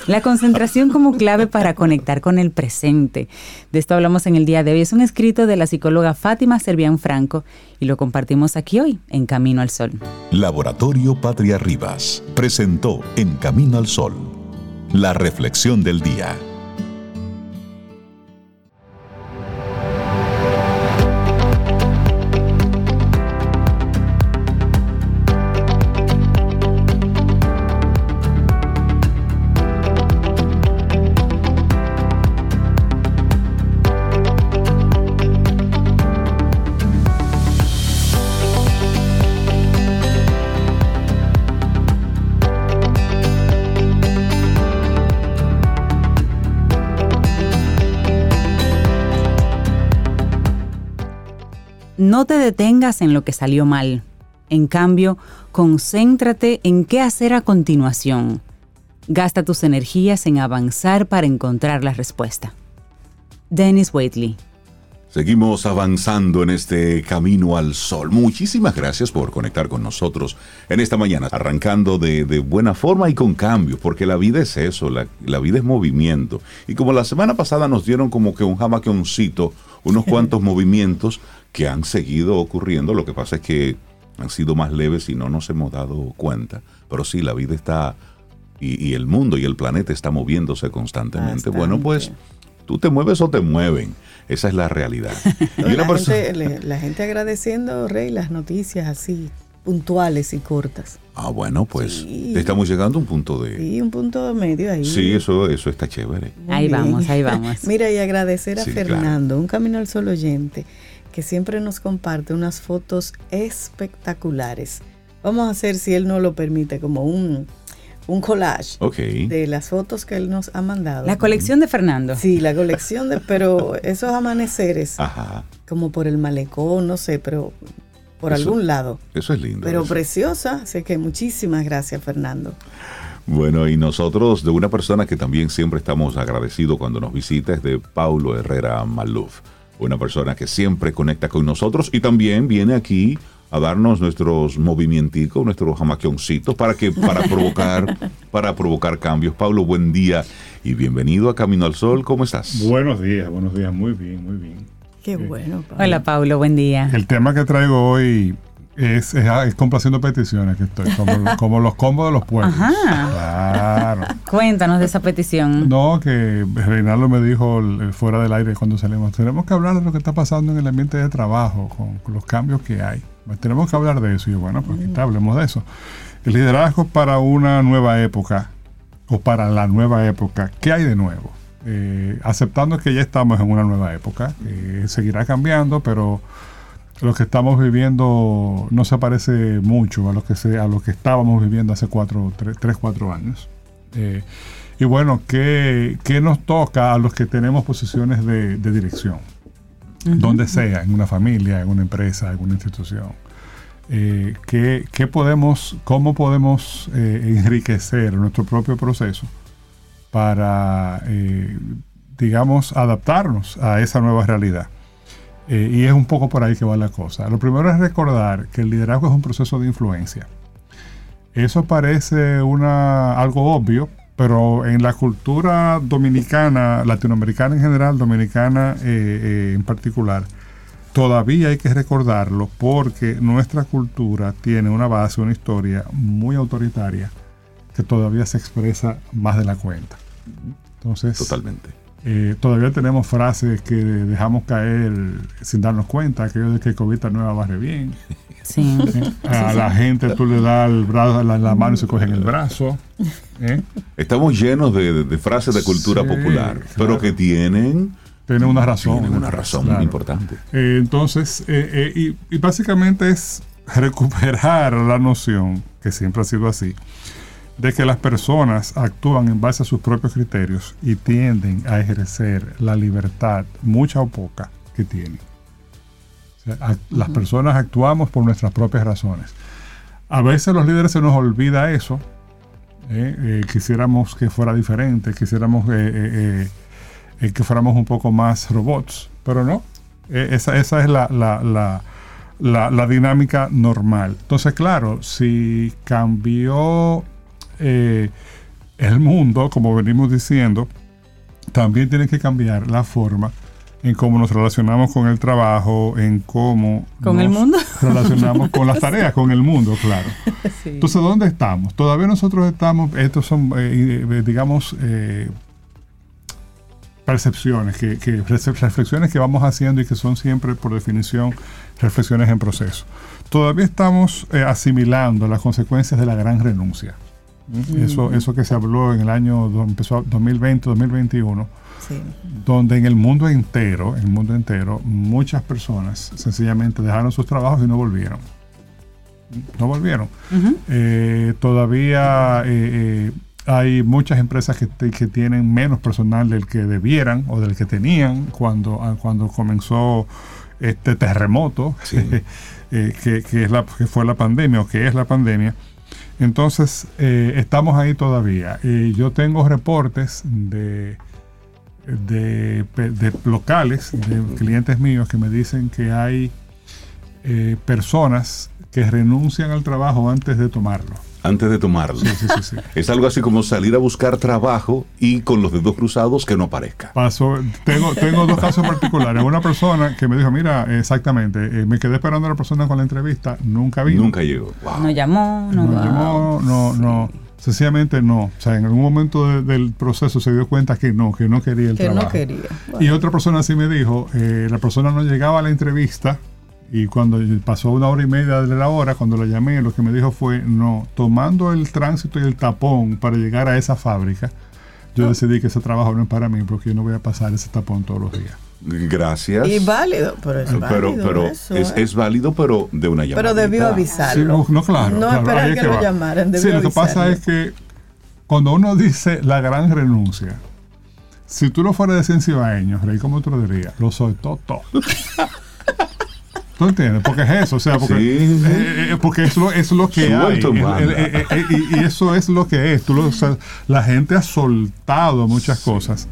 La concentración como clave para conectar con el presente. De esto hablamos en el día de hoy. Es un escrito de la psicóloga Fátima Servián Franco y lo compartimos aquí hoy en Camino al Sol. Laboratorio Patria Rivas presentó En Camino al Sol, la reflexión del día. No te detengas en lo que salió mal. En cambio, concéntrate en qué hacer a continuación. Gasta tus energías en avanzar para encontrar la respuesta. Dennis Waitley. Seguimos avanzando en este camino al sol. Muchísimas gracias por conectar con nosotros en esta mañana, arrancando de, de buena forma y con cambios, porque la vida es eso, la, la vida es movimiento. Y como la semana pasada nos dieron como que un jamaquioncito, unos [LAUGHS] cuantos movimientos que han seguido ocurriendo, lo que pasa es que han sido más leves y no nos hemos dado cuenta. Pero sí, la vida está, y, y el mundo y el planeta está moviéndose constantemente. Bueno, pues tú te mueves o te mueven. Esa es la realidad. [LAUGHS] Y la, gente, le- la gente agradeciendo, Rey, las noticias así, puntuales y cortas. Ah, bueno, pues Sí. estamos llegando a un punto de... Y un punto medio ahí. Sí, eso, eso está chévere. Muy Ahí bien. vamos, ahí vamos. [LAUGHS] Mira, y agradecer a Sí, claro. Fernando, un camino al sol oyente, que siempre nos comparte unas fotos espectaculares. Vamos a hacer, si él no lo permite, como un, un collage de las fotos que él nos ha mandado. La colección de Fernando. Sí, la colección de, pero esos amaneceres, Ajá. como por el malecón, no sé, pero por Eso- algún lado. Eso es lindo. Pero eso. preciosa, así que muchísimas gracias, Fernando. Bueno, y nosotros de una persona que también siempre estamos agradecidos cuando nos visita es de Paulo Herrera Maluf. Una persona que siempre conecta con nosotros y también viene aquí a darnos nuestros movimienticos, nuestros jamaquioncitos para que para provocar [LAUGHS] para provocar cambios. Paulo, buen día y bienvenido a Camino al Sol. ¿Cómo estás? Buenos días, buenos días, muy bien, muy bien. Qué bueno. Pablo. Hola, Paulo, buen día. El tema que traigo hoy es, es, es complaciendo peticiones que estoy, como, [LAUGHS] como los combos de los pueblos. Ajá. Claro. Cuéntanos de esa petición. No, que Reinaldo me dijo el- fuera del aire cuando salimos, tenemos que hablar de lo que está pasando en el ambiente de trabajo, con, con los cambios que hay. Pues tenemos que hablar de eso. Y yo, bueno, pues ahorita hablemos de eso. El liderazgo para una nueva época o para la nueva época, ¿qué hay de nuevo? Eh, aceptando que ya estamos en una nueva época, eh, seguirá cambiando, pero lo que estamos viviendo no se parece mucho a lo que, se, a lo que estábamos viviendo hace cuatro, tres, tres cuatro años. Eh, y bueno, ¿qué, ¿qué, nos toca a los que tenemos posiciones de, de dirección? Donde sea, en una familia, en una empresa, en una institución. Eh, ¿qué, ¿qué, podemos, ¿Cómo podemos eh, enriquecer nuestro propio proceso para, eh, digamos, adaptarnos a esa nueva realidad? Y es un poco por ahí que va la cosa. Lo primero es recordar que el liderazgo es un proceso de influencia. Eso parece una, algo obvio, pero en la cultura dominicana, latinoamericana en general, dominicana eh, eh, en particular, todavía hay que recordarlo porque nuestra cultura tiene una base, una historia muy autoritaria que todavía se expresa más de la cuenta. Entonces, totalmente. Eh, todavía tenemos frases que dejamos caer sin darnos cuenta, aquello de que COVID nueva barre bien. [LAUGHS] Sí. A la gente tú le das el brazo, la, la mano y se cogen el brazo. ¿eh? Estamos llenos de, de, frases de cultura Sí, popular, claro. pero que tienen, Tiene una razón. tienen una razón Claro. muy importante. Eh, entonces, eh, eh, y, y básicamente es recuperar la noción, que siempre ha sido así, de que las personas actúan en base a sus propios criterios y tienden a ejercer la libertad, mucha o poca, que tienen. O sea, ac- Las personas actuamos por nuestras propias razones. A veces los líderes se nos olvida eso. ¿eh? Eh, quisiéramos que fuera diferente, quisiéramos eh, eh, eh, que fuéramos un poco más robots, pero no. Eh, esa, esa es la, la- la- la- la dinámica normal. Entonces, claro, si cambió eh, el mundo, como venimos diciendo, también tiene que cambiar la forma en cómo nos relacionamos con el trabajo, en cómo ¿Con nos el mundo? [LAUGHS] relacionamos con las tareas, con el mundo, claro. [LAUGHS] Sí. Entonces, ¿dónde estamos? Todavía nosotros estamos, estos son, eh, eh, digamos, eh, percepciones, que, reflexiones que vamos haciendo y que son siempre, por definición, reflexiones en proceso. Todavía estamos eh, asimilando las consecuencias de la gran renuncia. ¿Mm? Eso, eso que se habló en el año, empezó 2020, 2021, Sí. donde en el mundo entero, en el mundo entero, muchas personas sencillamente dejaron sus trabajos y no volvieron. No volvieron. Eh, todavía eh, eh, hay muchas empresas que, te- que tienen menos personal del que debieran o del que tenían cuando, ah, cuando comenzó este terremoto Sí. [LAUGHS] eh, que, que es la, que fue la pandemia o que es la pandemia. Entonces, eh, estamos ahí todavía. Yo tengo reportes de, de, de locales, de clientes míos que me dicen que hay eh, personas que renuncian al trabajo antes de tomarlo. Antes de tomarlo. Sí, sí, sí, sí. Es algo así como salir a buscar trabajo y con los dedos cruzados que no aparezca. Pasó, tengo, tengo dos casos particulares. Una persona que me dijo, mira, exactamente, eh, me quedé esperando a la persona con la entrevista, nunca vino. Nunca llegó. Wow. No llamó, no, llamó, no, no. Sencillamente no. O sea, en algún momento de- del proceso se dio cuenta que no, que no quería el Que trabajo. no quería. Y otra persona sí me dijo, eh, la persona no llegaba a la entrevista y cuando pasó una hora y media de la hora, cuando la llamé, lo que me dijo fue, no, tomando el tránsito y el tapón para llegar a esa fábrica, yo decidí que ese trabajo no es para mí porque yo no voy a pasar ese tapón todos los días. Gracias. Y válido, pero es pero válido pero eso, es, ¿eh? es válido, pero de una llamada. Pero debió Sí, avisarlo. no, no, claro. No claro, esperar que lo va. llamaran, Sí, lo que pasa es que cuando uno dice la gran renuncia, si tú lo fueras de cienciabaeño, Rey, ¿cómo tú lo dirías? Lo soltó todo. [LAUGHS] ¿Tú entiendes? Porque es eso, o sea, porque, Sí. eh, eh, porque es lo, es lo que hay. Suelto eh, eh, y, y eso es lo que es. Tú lo- o sea, la gente ha soltado muchas cosas.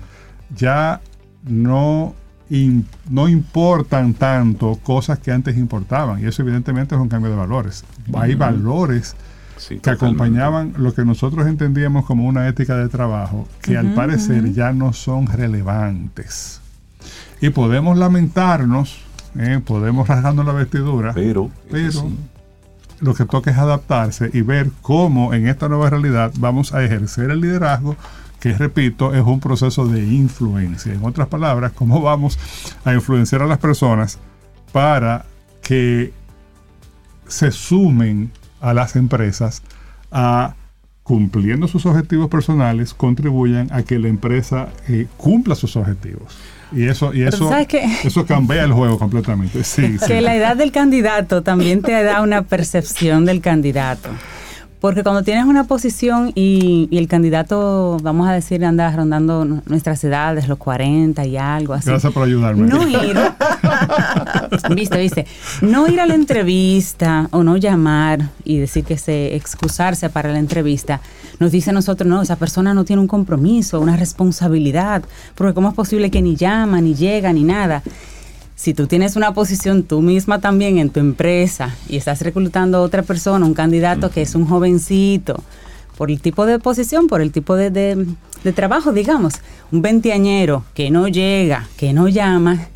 Ya no, im- no importan tanto cosas que antes importaban. Y eso evidentemente es un cambio de valores. Hay valores Sí, que totalmente. acompañaban lo que nosotros entendíamos como una ética de trabajo, que al parecer ya no son relevantes. Y podemos lamentarnos, ¿eh? podemos rasgarnos la vestidura, Pero, pero lo que toca es adaptarse y ver cómo en esta nueva realidad vamos a ejercer el liderazgo, que repito, es un proceso de influencia. En otras palabras, cómo vamos a influenciar a las personas para que se sumen a las empresas a cumpliendo sus objetivos personales, contribuyan a que la empresa eh, cumpla sus objetivos. Y eso, y eso, eso cambia el juego completamente. Sí, [LAUGHS] sí. Que la edad del candidato también te da una percepción del candidato. Porque cuando tienes una posición y, y el candidato, vamos a decir, anda rondando nu- nuestras edades, los 40 y algo así. Gracias por ayudarme. No ir. [LAUGHS] viste, viste. No ir a la entrevista o no llamar y decir que se excusarse para la entrevista. Nos dice a nosotros, no, esa persona no tiene un compromiso, una responsabilidad. Porque ¿cómo es posible que ni llama, ni llega, ni nada? Si tú tienes una posición tú misma también en tu empresa y estás reclutando a otra persona, un candidato que es un jovencito, por el tipo de posición, por el tipo de, de- trabajo, digamos, un veinteañero que no llega, que no llama,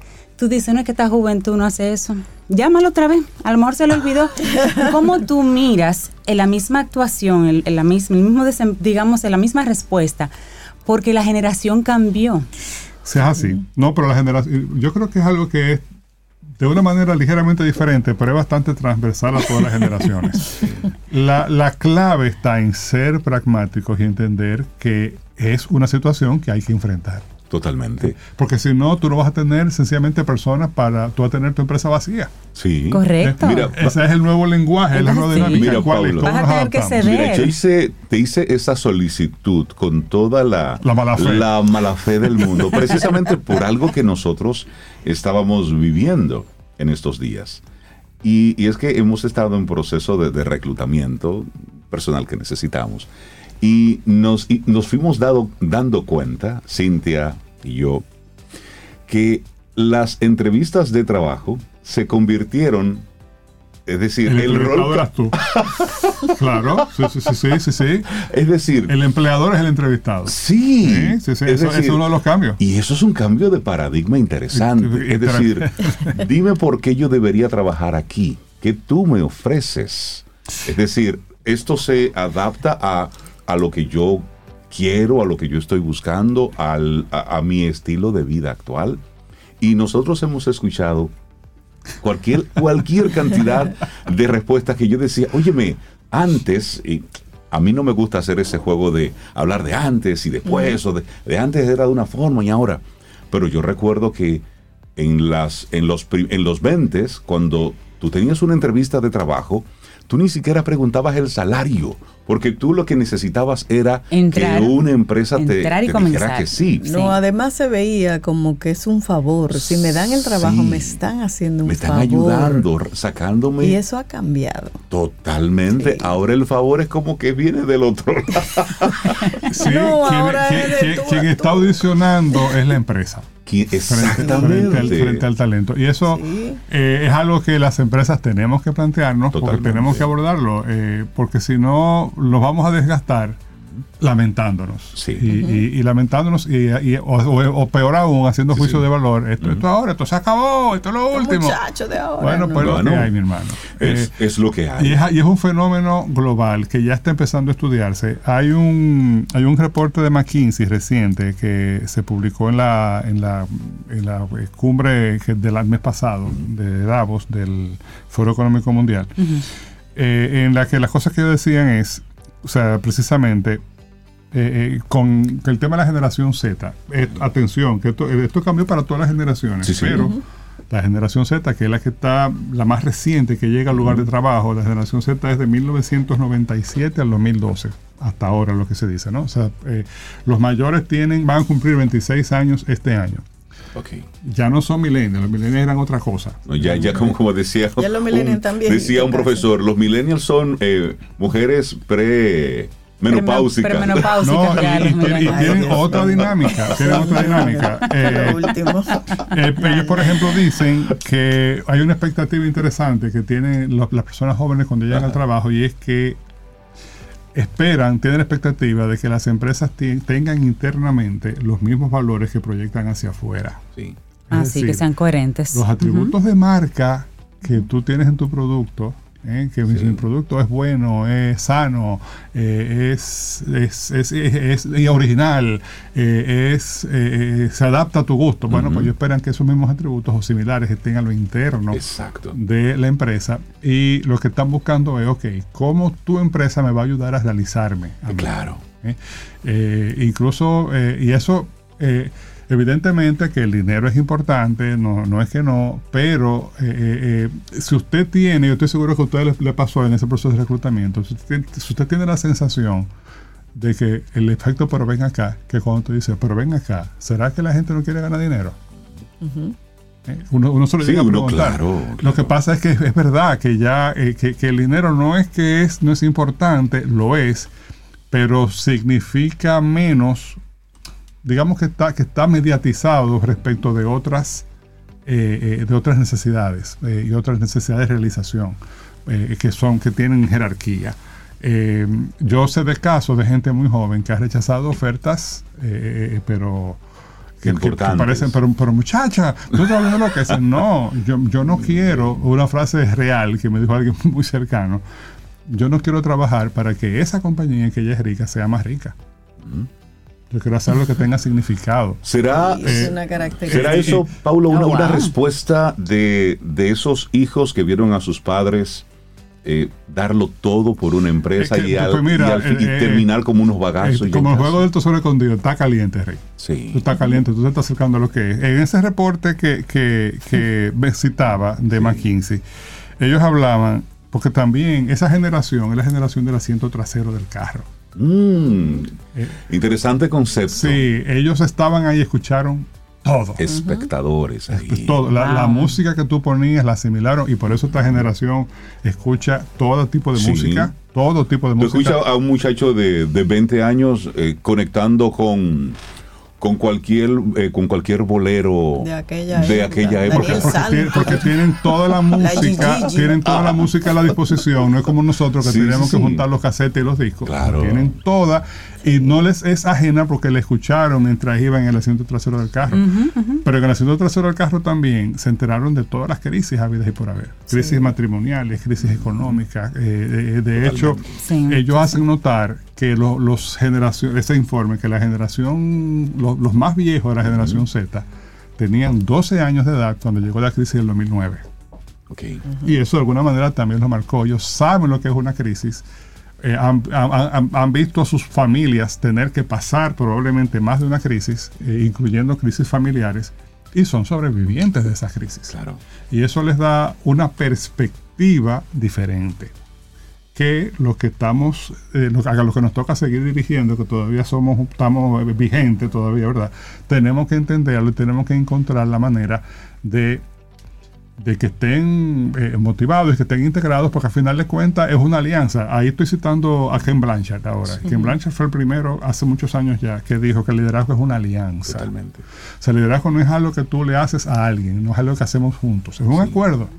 tú dices, no es que esta juventud no hace eso. Llámalo otra vez, a lo mejor se le olvidó. [LAUGHS] ¿Cómo tú miras en la misma actuación, en, en la misma, el mismo desem- digamos, en la misma respuesta? Porque la generación cambió. Si es así. No, pero la generación. Yo creo que es algo que es de una manera ligeramente diferente, pero es bastante transversal a todas las generaciones. [LAUGHS] La, la clave está en ser pragmáticos y entender que es una situación que hay que enfrentar. Totalmente. Porque si no, tú no vas a tener sencillamente personas para tú a tener tu empresa vacía. Sí. Correcto. Mira, Ese es el nuevo lenguaje, es la nueva dinámica. Mira, Pablo. Vas a tener que adaptamos. ceder. Mira, yo hice, te hice esa solicitud con toda la, La mala fe. la mala fe del mundo, [LAUGHS] precisamente por algo que nosotros estábamos viviendo en estos días. Y, y es que hemos estado en proceso de, de reclutamiento personal que necesitamos. Y nos, y nos fuimos dado, dando cuenta, Cintia y yo, que las entrevistas de trabajo se convirtieron, es decir, El, el, rol... eras tú. [LAUGHS] claro, sí, sí, sí, sí, sí. Es decir, El empleador es el entrevistado. Sí, Sí, sí, sí, es eso- decir, es uno de los cambios. Y eso es un cambio de paradigma interesante. Es decir, [LAUGHS] dime por qué yo debería trabajar aquí. ¿Qué tú me ofreces? Es decir, esto se adapta a, a lo que yo quiero, a lo que yo estoy buscando, al- a, a mi estilo de vida actual. Y nosotros hemos escuchado cualquier, [LAUGHS] cualquier cantidad de respuestas que yo decía, óyeme, antes, y a mí no me gusta hacer ese juego de hablar de antes y después, o de, de antes era de una forma y ahora. Pero yo recuerdo que en, las, en, los, en los 20, cuando tú tenías una entrevista de trabajo, tú ni siquiera preguntabas el salario, porque tú lo que necesitabas era Entrar, que una empresa te, te dijera comenzar. que sí. Sí. No, además se veía como que es un favor. Si me dan el trabajo, Sí. me están haciendo un Me están favor. ayudando, sacándome. Y eso ha cambiado. Totalmente. Sí. Ahora el favor es como que viene del otro lado. [LAUGHS] Sí, No, quien, ahora quien- es de quien- tú a quien tú. está audicionando es la empresa. ¿Quién- Frente, frente Exactamente. al, frente al talento. Y eso Sí. eh, es algo que las empresas tenemos que plantearnos porque tenemos que abordarlo, eh, porque si no, los vamos a desgastar lamentándonos. Sí. Y, y- y lamentándonos, y, y- o, o- o peor aún, haciendo juicio sí. de valor. Esto, esto ahora, esto se acabó, esto es lo último. Muchacho de ahora. Bueno, no. pues lo que hay, mi hermano. Es, Eh, es lo que hay. y es, y es un fenómeno global que ya está empezando a estudiarse. Hay un, hay un reporte de McKinsey reciente que se publicó en la, en la, en la eh, cumbre del mes pasado de Davos, del Foro Económico Mundial, eh, en la que las cosas que ellos decían es, o sea, precisamente, eh, eh, con el tema de la generación Z, eh, atención, que esto, esto cambió para todas las generaciones, Sí, sí. pero la generación Z, que es la que está, la más reciente que llega al lugar de trabajo, la generación Z es de 1997 al 2012, hasta ahora lo que se dice, ¿no? O sea, eh, los mayores tienen, van a cumplir 26 años este año. Ok. Ya no son millennials, los millennials eran otra cosa. No, ya, ya como, como decía, Ya los millennials un, también, decía un profesor, los millennials son eh, mujeres pre menopáusicas. No, y, tienen otra dinámica, tienen otra [LAUGHS] dinámica. Eh. Eh, ellos, por ejemplo, dicen que hay una expectativa interesante que tienen los- las personas jóvenes cuando llegan al trabajo y es que esperan, tienen la expectativa de que las empresas tengan internamente los mismos valores que proyectan hacia afuera. Sí. Así que decir, sean coherentes. Los atributos de marca que tú tienes en tu producto ¿eh? que mi, mi producto es bueno, es sano, eh, es, es, es, es- original, eh, es, eh, se adapta a tu gusto. Bueno, pues ellos esperan que esos mismos atributos o similares estén a lo interno Exacto. de la empresa y lo que están buscando es, ok, ¿cómo tu empresa me va a ayudar a realizarme? a? Claro. incluso, eh, y eso, eh, evidentemente que el dinero es importante, no, no es que no, pero eh, eh, eh, si usted tiene, yo estoy seguro que a usted le, le pasó en ese proceso de reclutamiento, si usted, tiene- si usted tiene la sensación de que el efecto, pero ven acá, que cuando tú dices, pero ven acá, ¿será que la gente no quiere ganar dinero? ¿Eh? Uno, uno se lo Sí, llega a uno, preguntar. claro, Lo que pasa es que es verdad que ya eh, que, que el dinero no es que es no es importante, lo es, pero significa menos, digamos que está que está mediatizado respecto de otras eh, eh, de otras necesidades eh, y otras necesidades de realización eh, que son que tienen jerarquía. Eh, yo sé de casos de gente muy joven que ha rechazado ofertas, eh, pero que, que- parecen, pero, pero muchacha, tú viendo lo que es. No, yo, yo no quiero, una frase real que me dijo alguien [LAUGHS] muy cercano, yo no quiero trabajar para que esa compañía que ella es rica sea más rica. Yo quiero hacer lo que tenga significado. ¿Será, es eh, una. ¿será eso, Paulo, una, Oh, una respuesta de, de esos hijos que vieron a sus padres eh, darlo todo por una empresa Es que, y, al, pues mira, y al fin- y eh, terminar como unos Eh, bagazos? y como el juego del tesoro escondido, está caliente, Rey. Sí. Tú estás caliente, tú te estás acercando a lo que es. En ese reporte que, que, que me citaba de McKinsey, ellos hablaban, porque también esa generación es la generación del asiento trasero del carro. Mm, Eh, interesante concepto. Sí, ellos estaban ahí, escucharon todo. Espectadores ahí. Todo. La, la música que tú ponías la asimilaron y por eso esta generación escucha todo tipo de Sí. música, todo tipo de música. escuchas a un muchacho de, de 20 años eh, conectando con, con cualquier eh, con cualquier bolero De aquella de época. aquella época. Porque, tienen, porque tienen toda la música, tienen toda la música a la disposición, no es como nosotros que Sí, tenemos sí, que sí. juntar los casetes y los discos. Claro. Tienen toda y no les es ajena porque la escucharon mientras iban en el asiento trasero del carro. Pero en el asiento trasero del carro también se enteraron de todas las crisis habidas y por haber. Crisis matrimoniales, crisis económicas. eh, de, de hecho, Sí. ellos hacen notar que lo- los generación, ese informe, que la generación, los, los más viejos de la generación Z, tenían 12 años de edad cuando llegó la crisis del 2009. Ok. Y eso de alguna manera también lo marcó. Ellos saben lo que es una crisis. Eh, han, han- han- visto a sus familias tener que pasar probablemente más de una crisis, eh, incluyendo crisis familiares, y son sobrevivientes de esas crisis. Claro. Y eso les da una perspectiva diferente que los que estamos, eh, lo- a los que nos toca seguir dirigiendo, que todavía somos, estamos eh, vigentes todavía, ¿verdad? Tenemos que entenderlo y tenemos que encontrar la manera de, de que estén eh, motivados y que estén integrados, porque al final de cuentas es una alianza. Ahí estoy citando a Ken Blanchard ahora. Ken Blanchard fue el primero hace muchos años ya que dijo que el liderazgo es una alianza. Totalmente. O sea, el liderazgo no es algo que tú le haces a alguien, no es algo que hacemos juntos, es un acuerdo.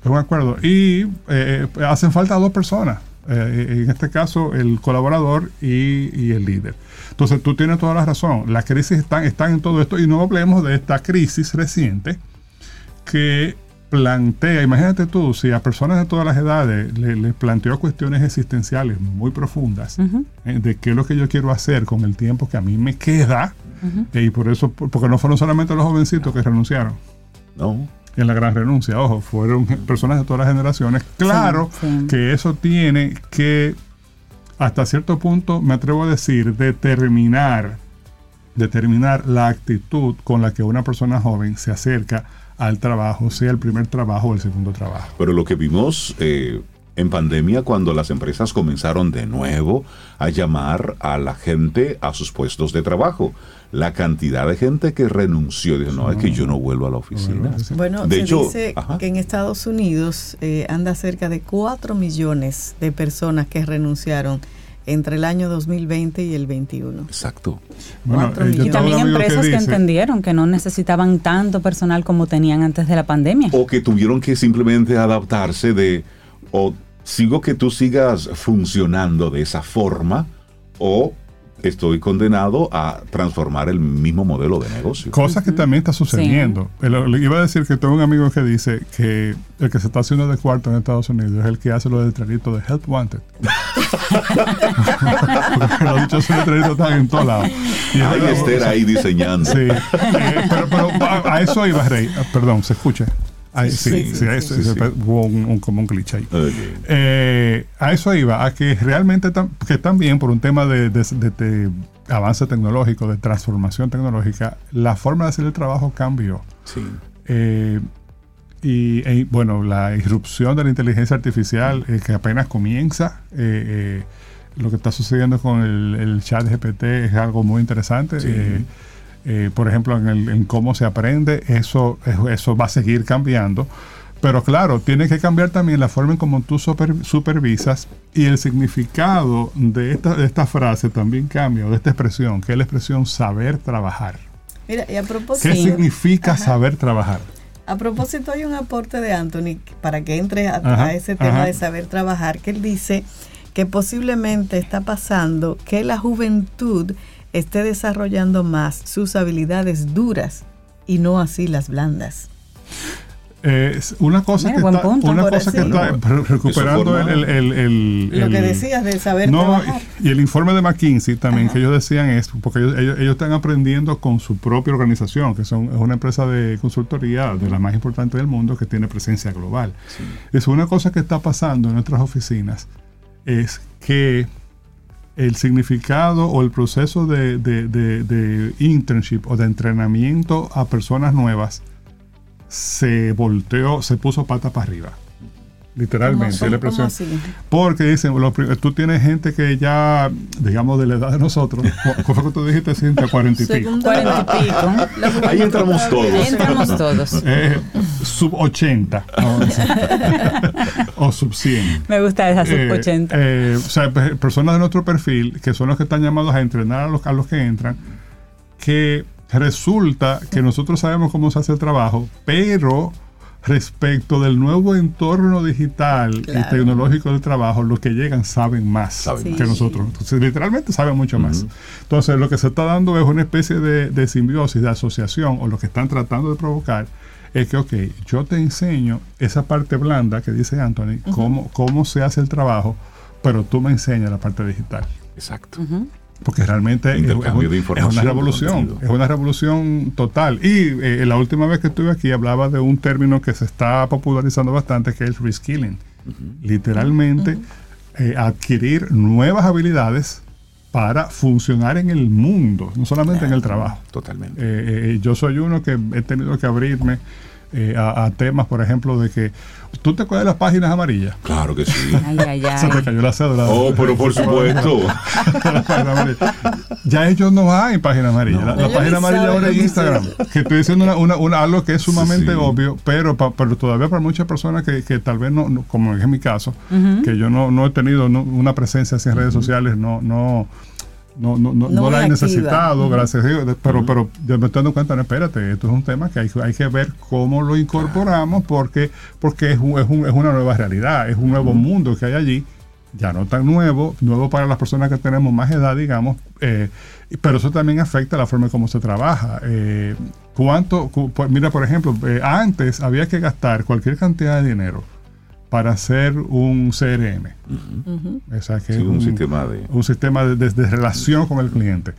Es un acuerdo. Y eh, eh, hacen falta dos personas. eh, en este caso, el colaborador y, y el líder. Entonces, tú tienes toda la razón. Las crisis están, están en todo esto. Y no hablemos de esta crisis reciente que plantea, imagínate tú, si a personas de todas las edades le, le planteó cuestiones existenciales muy profundas eh, de qué es lo que yo quiero hacer con el tiempo que a mí me queda, eh, y por eso, porque no fueron solamente los jovencitos que renunciaron No. en la gran renuncia, ojo, fueron personas de todas las generaciones. Claro Sí, sí. que eso tiene que, hasta cierto punto, me atrevo a decir, determinar, determinar la actitud con la que una persona joven se acerca al trabajo, sea el primer trabajo o el segundo trabajo. Pero lo que vimos eh, en pandemia cuando las empresas comenzaron de nuevo a llamar a la gente a sus puestos de trabajo. La cantidad de gente que renunció, dijo, no, es que yo no vuelvo a la oficina. Bueno, De se hecho, dice ajá. que en Estados Unidos eh, anda cerca de 4 millones de personas que renunciaron entre el año 2020 y el 21. Exacto. Cuatro eh, un También empresas que, dice- entendieron que no necesitaban tanto personal como tenían antes de la pandemia. O que tuvieron que simplemente adaptarse de, o sigo que tú sigas funcionando de esa forma, o estoy condenado a transformar el mismo modelo de negocio. Cosa que también está sucediendo. Le iba a decir que tengo un amigo que dice que el que se está haciendo de cuarto en Estados Unidos es el que hace lo del letrerito de Help Wanted. [LAUGHS] Porque los dichos letreritos están en todos lados. Y Hay Esther ahí diseñando. Sí, eh, pero, pero a, a eso iba, Rey. Ah, Perdón, ¿se escucha? Ay, sí, sí, eso- hubo un, un- como un glitch ahí. Ok. Eh, a eso iba, a que realmente tam- que también por un tema de, de- de- de avance tecnológico, de transformación tecnológica, la forma de hacer el trabajo cambió. Sí. Eh, y eh, bueno, la irrupción de la inteligencia artificial eh, que apenas comienza, eh, eh, lo que está sucediendo con el, el chat GPT es algo muy interesante. Sí. Eh, por ejemplo, en, el- en cómo se aprende, eso, eso, va a seguir cambiando. Pero claro, tiene que cambiar también la forma en cómo tú super- supervisas y el significado de esta, de esta frase también cambia, de esta expresión, que es la expresión saber trabajar. Mira, y a propósito, ¿Qué significa saber trabajar? a propósito hay un aporte de Anthony para que entre a, Ajá, a ese tema ajá. de saber trabajar, que él dice que posiblemente está pasando que la juventud esté desarrollando más sus habilidades duras y no así las blandas. Eh, una cosa Mira, que está, punto. una Por cosa que así. está re- recuperando el, el- el- Lo que decías de saber no, trabajar. y el informe de McKinsey también Ajá. que ellos decían es porque ellos, ellos- ellos están aprendiendo con su propia organización que son, es una empresa de consultoría de las más importantes del mundo que tiene presencia global es una cosa que está pasando en nuestras oficinas es que el significado o el proceso de, de- de- de internship o de entrenamiento a personas nuevas se volteó, se puso pata para arriba. Literalmente, ¿Cómo- la cómo expresión. así? Porque dicen, tú tienes gente que ya, digamos, de la edad de nosotros, [LAUGHS] cu- ¿cuál fue que tú dijiste? Ciento cuarenta y pico. Cuarenta y pico. [LAUGHS] Ahí entramos todos. Ahí entramos todos. Eh, sub 80 vamos a decir. [LAUGHS] o sub 100. Me gusta esa sub Eh, 80. eh, o sea, pe- personas de nuestro perfil, que son los que están llamados a entrenar a los, a los que entran, que resulta que nosotros sabemos cómo se hace el trabajo, pero respecto del nuevo entorno digital y tecnológico del trabajo, los que llegan saben más Saben que más. nosotros. Entonces, literalmente saben mucho más. Entonces, lo que se está dando es una especie de, de simbiosis, de asociación, o lo que están tratando de provocar, es que, ok, yo te enseño esa parte blanda que dice Anthony, cómo, cómo se hace el trabajo, pero tú me enseñas la parte digital. Exacto. Porque realmente es, una revolución, es una revolución total. Y eh, la última vez que estuve aquí hablaba de un término que se está popularizando bastante, que es reskilling. Literalmente eh, adquirir nuevas habilidades para funcionar en el mundo, no solamente en el trabajo. Totalmente. Eh, eh, yo soy uno que he tenido que abrirme eh, a, a temas, por ejemplo, de que tú te acuerdas de las páginas amarillas. Claro que sí. Ay, ay, [LAUGHS] Se te ay. cayó la cédula. Oh, pero por [LAUGHS] supuesto. [LAUGHS] Ya ellos no hay página amarilla. la la página amarilla ahora es Instagram. Que estoy diciendo una, una- una- algo que es sumamente sí. obvio, pero, pa- pero todavía para muchas personas que, que tal vez no, no- como es mi caso, que yo no, no he tenido no- una presencia así en redes sociales, no, no, no, no, no, No no la he activa. necesitado, gracias a Dios. Pero, pero yo me estoy dando cuenta, no, espérate, esto es un tema que hay, hay que ver cómo lo incorporamos porque, porque es, un- es, un- es una nueva realidad, es un nuevo mundo que hay allí, ya no tan nuevo, nuevo para las personas que tenemos más edad, digamos, eh, y- pero eso también afecta la forma en cómo se trabaja. Eh, ¿Cuánto? cu- pues mira, por ejemplo, eh, antes había que gastar cualquier cantidad de dinero para hacer un CRM. O sea, que Sí, es un sistema de- un sistema de, de- de relación con el cliente.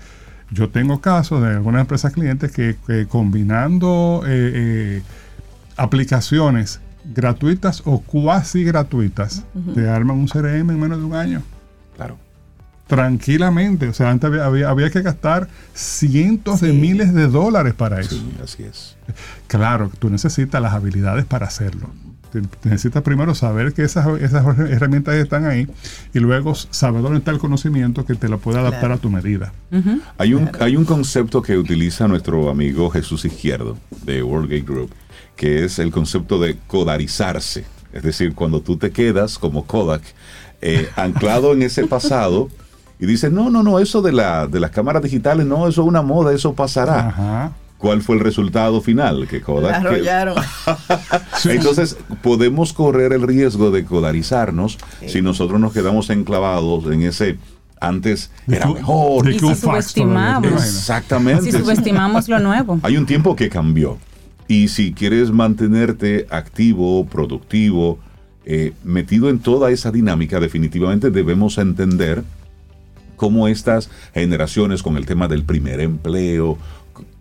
Yo tengo casos de algunas empresas clientes que, que combinando eh, eh, aplicaciones gratuitas o cuasi gratuitas te arman un CRM en menos de un año. Claro. Tranquilamente. O sea, antes había, había, había que gastar cientos de miles de dólares para eso. Sí, así es. Claro, tú necesitas las habilidades para hacerlo. Necesitas primero saber que esas, esas herramientas están ahí y luego saber dónde está el conocimiento que te lo puede adaptar Claro. a tu medida. Hay un, hay un concepto que utiliza nuestro amigo Jesús Izquierdo de World Gate Group, que es el concepto de codarizarse. Es decir, cuando tú te quedas como Kodak, eh, [LAUGHS] anclado en ese pasado, y dices, no, no, no, eso de, la, de las cámaras digitales, no, eso es una moda, eso pasará. Ajá. ¿Cuál fue el resultado final? Que La Kodak... que- arrollaron. [LAUGHS] Entonces, podemos correr el riesgo de codarizarnos si nosotros nos quedamos enclavados en ese antes De era mejor. de Y que un si subestimamos. Exactamente. Si subestimamos lo nuevo. Hay un tiempo que cambió. Y si quieres mantenerte activo, productivo, eh, metido en toda esa dinámica, definitivamente debemos entender cómo estas generaciones con el tema del primer empleo,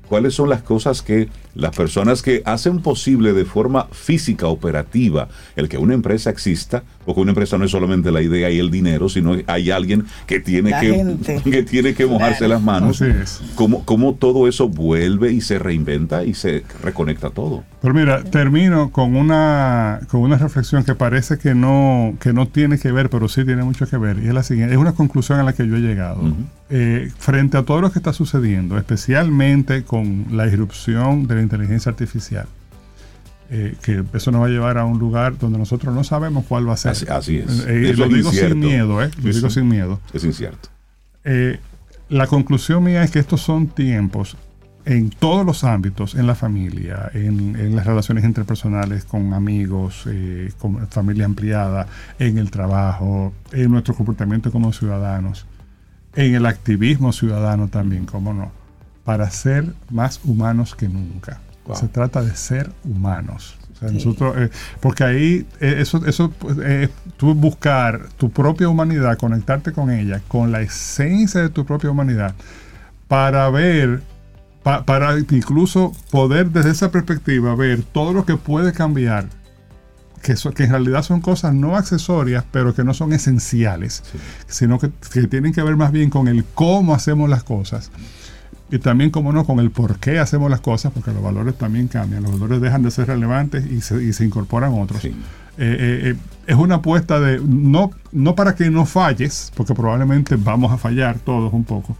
cuáles son las cosas que las personas que hacen posible de forma física, operativa, el que una empresa exista, porque una empresa no es solamente la idea y el dinero, sino hay alguien que tiene, La que, gente. [LAUGHS] que, tiene que mojarse las manos. Así es. Cómo, cómo todo eso vuelve y se reinventa y se reconecta todo. Pero mira, termino con una, con una reflexión que parece que no, que no tiene que ver, pero sí tiene mucho que ver. Y es la siguiente, es una conclusión a la que yo he llegado. Eh, frente a todo lo que está sucediendo, especialmente con la irrupción de la inteligencia artificial, eh, que eso nos va a llevar a un lugar donde nosotros no sabemos cuál va a ser. Así- así es. Eh, Eso lo es digo incierto. sin miedo, ¿eh? Lo Sí, digo sí. sin miedo. Es incierto. Eh, la conclusión mía es que estos son tiempos en todos los ámbitos, en la familia, en, en las relaciones interpersonales con amigos, eh, con familia ampliada, en el trabajo, en nuestro comportamiento como ciudadanos, en el activismo ciudadano también, cómo no, para ser más humanos que nunca. Wow. Se trata de ser humanos. O sea, nosotros, eh, porque ahí eh, eso, eso eh, tú buscar tu propia humanidad, conectarte con ella, con la esencia de tu propia humanidad, para ver, pa- para incluso poder desde esa perspectiva ver todo lo que puede cambiar, que, so- que en realidad son cosas no accesorias, pero que no son esenciales, sino que, que tienen que ver más bien con el cómo hacemos las cosas. Y también, como no, con el por qué hacemos las cosas, porque los valores también cambian. Los valores dejan de ser relevantes y se, y se incorporan otros. Sí. Eh, eh, eh, es una apuesta de, no, no para que no falles, porque probablemente vamos a fallar todos un poco,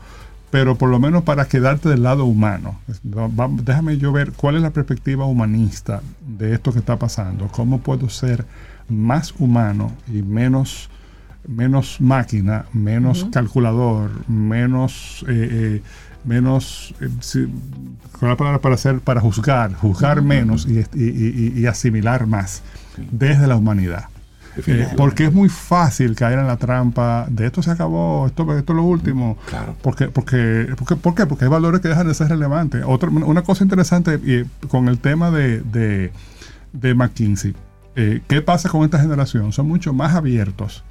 pero por lo menos para quedarte del lado humano. Va- va- déjame yo ver cuál es la perspectiva humanista de esto que está pasando. ¿Cómo puedo ser más humano y menos, menos máquina, menos calculador, menos... eh, eh, menos eh, si- ¿cuál es la palabra para hacer para juzgar juzgar menos y, y- y- y asimilar más desde la humanidad Eh, porque es muy fácil caer en la trampa de esto se acabó, esto, esto es lo último. Claro. Porque, porque, porque, ¿Por qué? Porque hay valores que dejan de ser relevantes. Otra, una cosa interesante con el tema de, de, de McKinsey. eh, ¿Qué pasa con esta generación? Son mucho más abiertos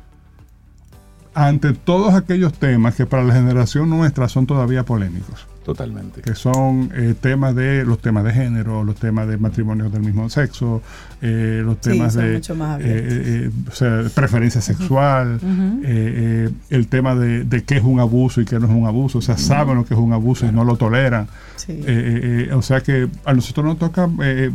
ante todos aquellos temas que para la generación nuestra son todavía polémicos Totalmente. que son eh, temas de los temas de género, los temas de matrimonios del mismo sexo, eh, los Sí, temas de mucho más eh, abiertos. eh, o sea, preferencia sexual, eh, eh, el tema de, de qué es un abuso y qué no es un abuso, o sea, saben lo que es un abuso y no lo toleran. Sí. Eh, eh, eh, o sea que a nosotros nos toca eh,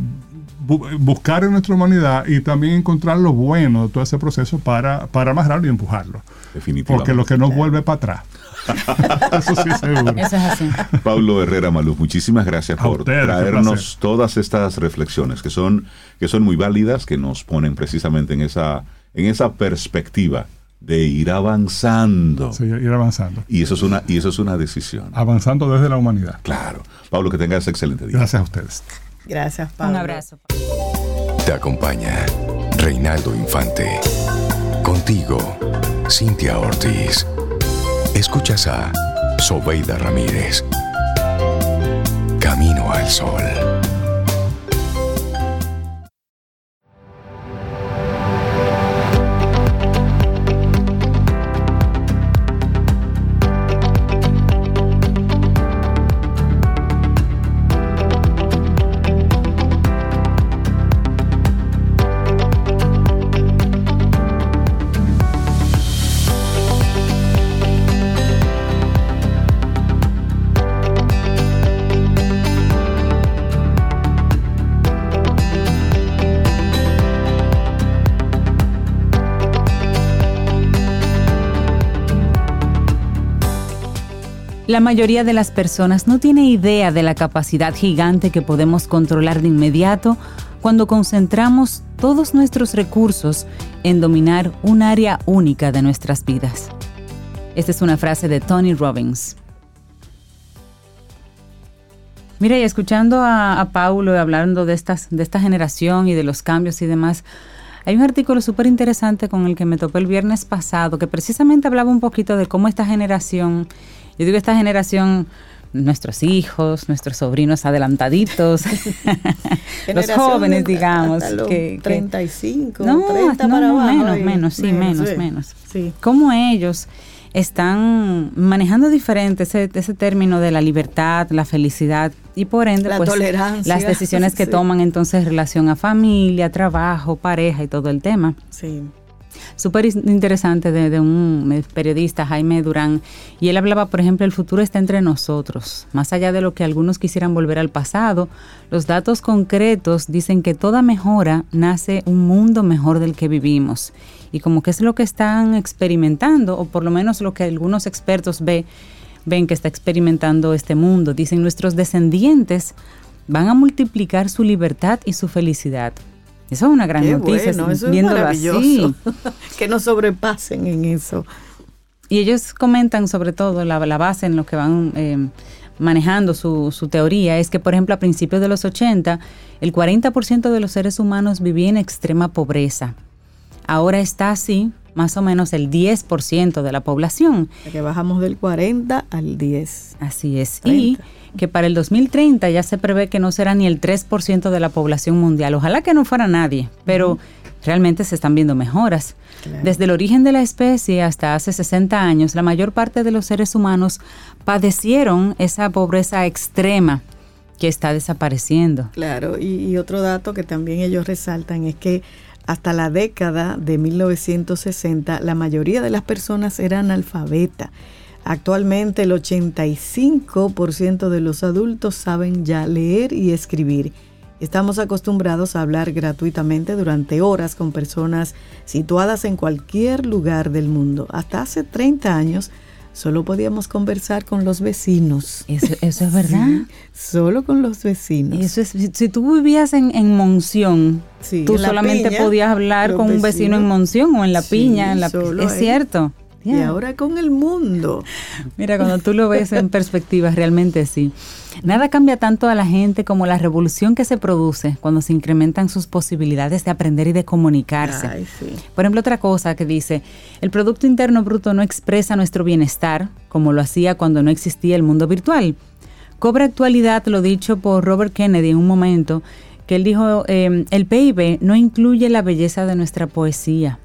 bu- buscar en nuestra humanidad y también encontrar lo bueno de todo ese proceso para, para amarrarlo y empujarlo. Definitivamente. Porque lo que nos vuelve para atrás. [LAUGHS] Eso sí seguro. Eso es así. Pablo Herrera Maluz, muchísimas gracias A por traernos todas estas reflexiones que son, que son muy válidas, que nos ponen precisamente en esa, en esa perspectiva de ir avanzando. Sí, ir avanzando. Y eso es una, y eso es una decisión. Avanzando desde la humanidad. Claro. Pablo, que tengas excelente día. Gracias a ustedes. Gracias, Pablo. Un abrazo. Te acompaña Reinaldo Infante. Contigo, Cintia Ortiz. Escuchas a Sobeida Ramírez. Camino al Sol. La mayoría de las personas no tiene idea de la capacidad gigante que podemos controlar de inmediato cuando concentramos todos nuestros recursos en dominar un área única de nuestras vidas. Esta es una frase de Tony Robbins. Mira, y escuchando a, a Paulo hablando de, estas, de esta generación y de los cambios y demás, Hay un artículo súper interesante con el que me topé el viernes pasado, que precisamente hablaba un poquito de cómo esta generación, yo digo esta generación, nuestros hijos, nuestros sobrinos adelantaditos, [LAUGHS] los jóvenes, digamos. Los que, 35, no, 30 no, para no, abajo, menos, y- menos, sí, menos, sí. menos. Sí. Cómo ellos están manejando diferente ese, ese término de la libertad, la felicidad y por ende La pues, tolerancia. las decisiones que [LAUGHS] Sí. toman entonces en relación a familia, trabajo, pareja y todo el tema. Sí. Súper interesante de, un periodista, Jaime Durán, y él hablaba, por ejemplo, el futuro está entre nosotros. Más allá de lo que algunos quisieran volver al pasado, los datos concretos dicen que toda mejora nace un mundo mejor del que vivimos. Y como que es lo que están experimentando, o por lo menos lo que algunos expertos ve, ven que está experimentando este mundo. Dicen nuestros descendientes van a multiplicar su libertad y su felicidad. Eso es una gran Qué noticia, bueno, eso es maravilloso. así. [LAUGHS] que no sobrepasen en eso. Y ellos comentan sobre todo la, la base en lo que van eh, manejando su, su teoría, es que por ejemplo a principios de los 80 el 40% de los seres humanos vivía en extrema pobreza. Ahora está así, más o menos el 10% de la población. Que bajamos del 40 al 10. Así es. 30. Y que para el 2030 ya se prevé que no será ni el 3% de la población mundial. Ojalá que no fuera nadie, pero realmente se están viendo mejoras. Claro. Desde el origen de la especie hasta hace 60 años, la mayor parte de los seres humanos padecieron esa pobreza extrema que está desapareciendo. Claro, y, y otro dato que también ellos resaltan es que hasta la década de 1960 la mayoría de las personas eran analfabetas. Actualmente el 85% de los adultos saben ya leer y escribir. Estamos acostumbrados a hablar gratuitamente durante horas con personas situadas en cualquier lugar del mundo. Hasta hace 30 años solo podíamos conversar con los vecinos. Eso, eso es [LAUGHS] verdad. Sí, solo con los vecinos. Eso es, si, tú vivías en, en Monción, Sí, tú en la solamente piña, podías hablar con un vecino en. Monción o en la piña, en la es ahí. cierto. Y ahora con el mundo. [LAUGHS] Mira, cuando tú lo ves en perspectiva, realmente sí. Nada cambia tanto a la gente como la revolución que se produce cuando se incrementan sus posibilidades de aprender y de comunicarse. Ay, sí. Por ejemplo, otra cosa que dice, el Producto Interno Bruto no expresa nuestro bienestar como lo hacía cuando no existía el mundo virtual. Cobra actualidad lo dicho por Robert Kennedy en un momento, que él dijo, eh, el PIB no incluye la belleza de nuestra poesía,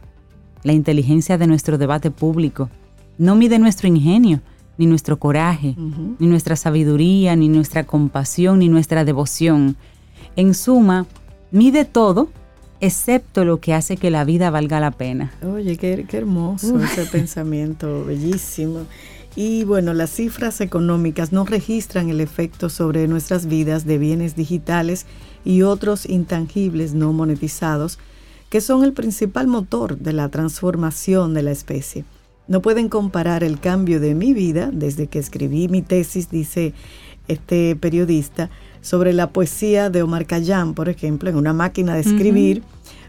la inteligencia de nuestro debate público, no mide nuestro ingenio, ni nuestro coraje, ni nuestra sabiduría, ni nuestra compasión, ni nuestra devoción. En suma, mide todo excepto lo que hace que la vida valga la pena. Oye, qué, qué hermoso ese pensamiento, bellísimo. Y bueno, las cifras económicas no registran el efecto sobre nuestras vidas de bienes digitales y otros intangibles no monetizados, que son el principal motor de la transformación de la especie. No pueden comparar el cambio de mi vida desde que escribí mi tesis, dice este periodista, sobre la poesía de Omar Khayyam, por ejemplo, en una máquina de escribir,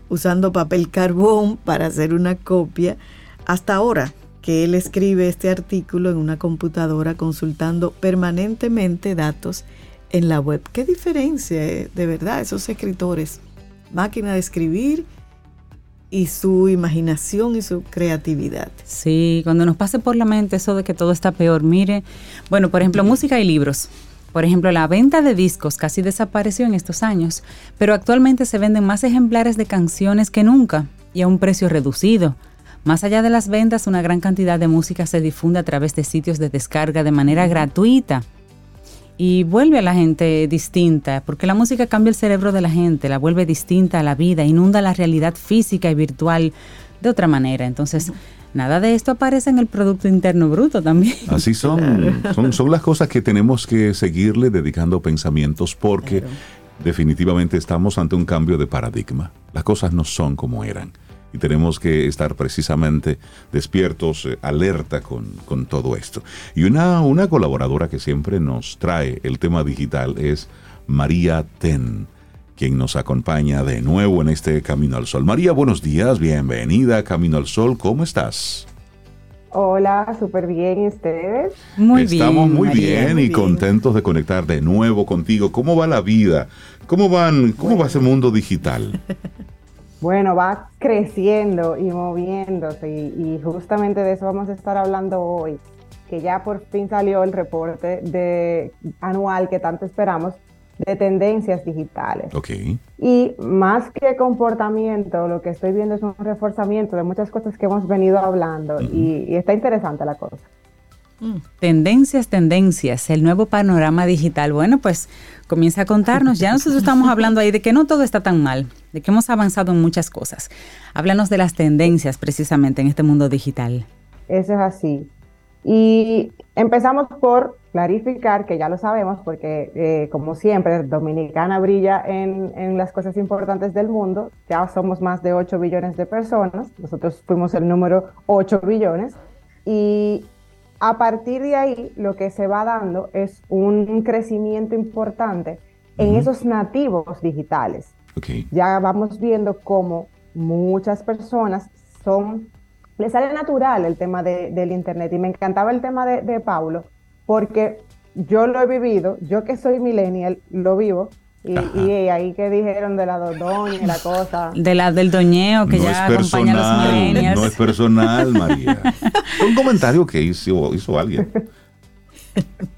usando papel carbón [LAUGHS] para hacer una copia, hasta ahora que él escribe este artículo en una computadora consultando permanentemente datos en la web. ¿Qué diferencia, eh, de verdad, esos escritores? Máquina de escribir y su imaginación y su creatividad. Sí, cuando nos pase por la mente eso de que todo está peor, mire, bueno, por ejemplo, música y libros. Por ejemplo, la venta de discos casi desapareció en estos años, pero actualmente se venden más ejemplares de canciones que nunca y a un precio reducido. Más allá de las ventas, una gran cantidad de música se difunde a través de sitios de descarga de manera gratuita y vuelve a la gente distinta, porque la música cambia el cerebro de la gente, la vuelve distinta a la vida, inunda la realidad física y virtual de otra manera. Entonces, nada de esto aparece en el Producto Interno Bruto también. Así son, son, son las cosas que tenemos que seguirle dedicando pensamientos porque definitivamente estamos ante un cambio de paradigma. Las cosas no son como eran y tenemos que estar precisamente despiertos, eh, alerta con, con todo esto. Y una, una colaboradora que siempre nos trae el tema digital es María Ten, quien nos acompaña de nuevo en este Camino al Sol. María, buenos días, bienvenida a Camino al Sol, ¿cómo estás? Hola, súper bien, ¿y ustedes? Muy Estamos bien. muy María. bien muy y bien. contentos de conectar de nuevo contigo. ¿Cómo va la vida? ¿Cómo van? ¿Cómo va ese mundo digital? [LAUGHS] bueno, va creciendo y moviéndose y, y justamente de eso vamos a estar hablando hoy, que ya por fin salió el reporte de, anual que tanto esperamos de tendencias digitales. Ok. Y más que comportamiento, lo que estoy viendo es un reforzamiento de muchas cosas que hemos venido hablando y, y está interesante la cosa. Tendencias, tendencias, el nuevo panorama digital. Bueno, pues comienza a contarnos. Ya nosotros estamos hablando ahí de que no todo está tan mal, de que hemos avanzado en muchas cosas. Háblanos de las tendencias precisamente en este mundo digital. Eso es así. Y empezamos por clarificar, que ya lo sabemos, porque eh, como siempre, Dominicana brilla en, en, las cosas importantes del mundo. Ya somos más de 8 billones de personas. Nosotros fuimos el número 8 billones. Y a partir de ahí, lo que se va dando es un crecimiento importante en esos nativos digitales. Okay. Ya vamos viendo cómo muchas personas son, les sale natural el tema de, del Internet. Y me encantaba el tema de, de Paulo, porque yo lo he vivido, yo que soy millennial, lo vivo, y, y, ahí que dijeron de la doña y la cosa. De la del doñeo que no ya acompaña personal, a los millennials. No es personal, María. [LAUGHS] Un comentario que hizo, hizo alguien. [LAUGHS]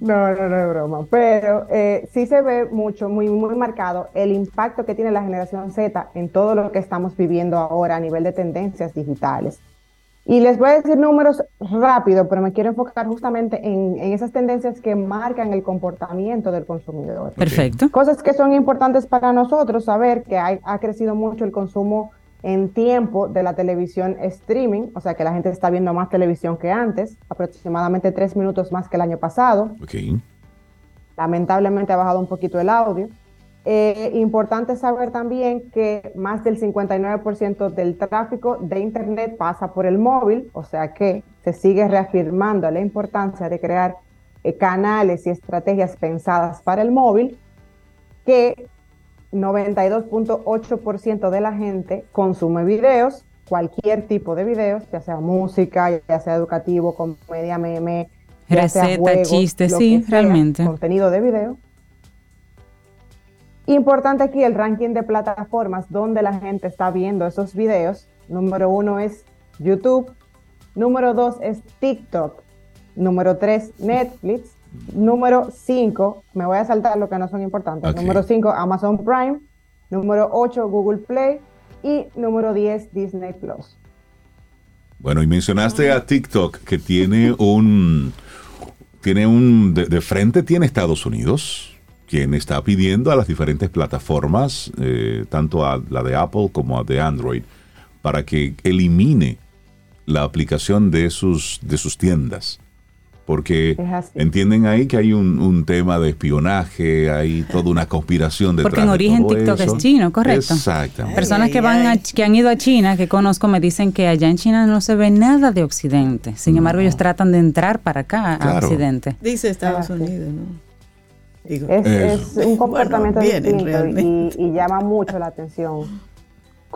No, no, no es broma. Pero eh, sí se ve mucho, muy, muy marcado el impacto que tiene la generación Z en todo lo que estamos viviendo ahora a nivel de tendencias digitales. Y les voy a decir números rápido, pero me quiero enfocar justamente en, en, esas tendencias que marcan el comportamiento del consumidor. Perfecto. Cosas que son importantes para nosotros saber que hay, ha crecido mucho el consumo en tiempo de la televisión streaming, o sea que la gente está viendo más televisión que antes, aproximadamente tres minutos más que el año pasado. Okay. Lamentablemente ha bajado un poquito el audio. Eh, importante saber también que más del 59% del tráfico de Internet pasa por el móvil, o sea que se sigue reafirmando la importancia de crear eh, canales y estrategias pensadas para el móvil, que 92.8% de la gente consume videos, cualquier tipo de videos, ya sea música, ya sea educativo, comedia, meme, receta, chistes, sí, sea, realmente. Contenido de video. Importante aquí el ranking de plataformas donde la gente está viendo esos videos. Número uno es YouTube. Número dos es TikTok. Número tres, Netflix. Número cinco, me voy a saltar lo que no son importantes. Okay. Número cinco, Amazon Prime. Número ocho, Google Play. Y número 10, Disney Plus. Bueno, y mencionaste a TikTok que tiene un. Tiene un. De, de frente tiene Estados Unidos quien está pidiendo a las diferentes plataformas, eh, tanto a la de Apple como a de Android, para que elimine la aplicación de sus, de sus tiendas. Porque entienden ahí que hay un, un, tema de espionaje, hay toda una conspiración detrás Porque en origen de todo TikTok eso. es chino, correcto. Exactamente. Personas que van a, que han ido a China, que conozco, me dicen que allá en China no se ve nada de Occidente. Sin embargo, ellos tratan de entrar para acá, Claro. a Occidente. Dice Estados Unidos, ¿no? Digo, Es, un comportamiento Bueno, distinto y, y llama mucho la atención.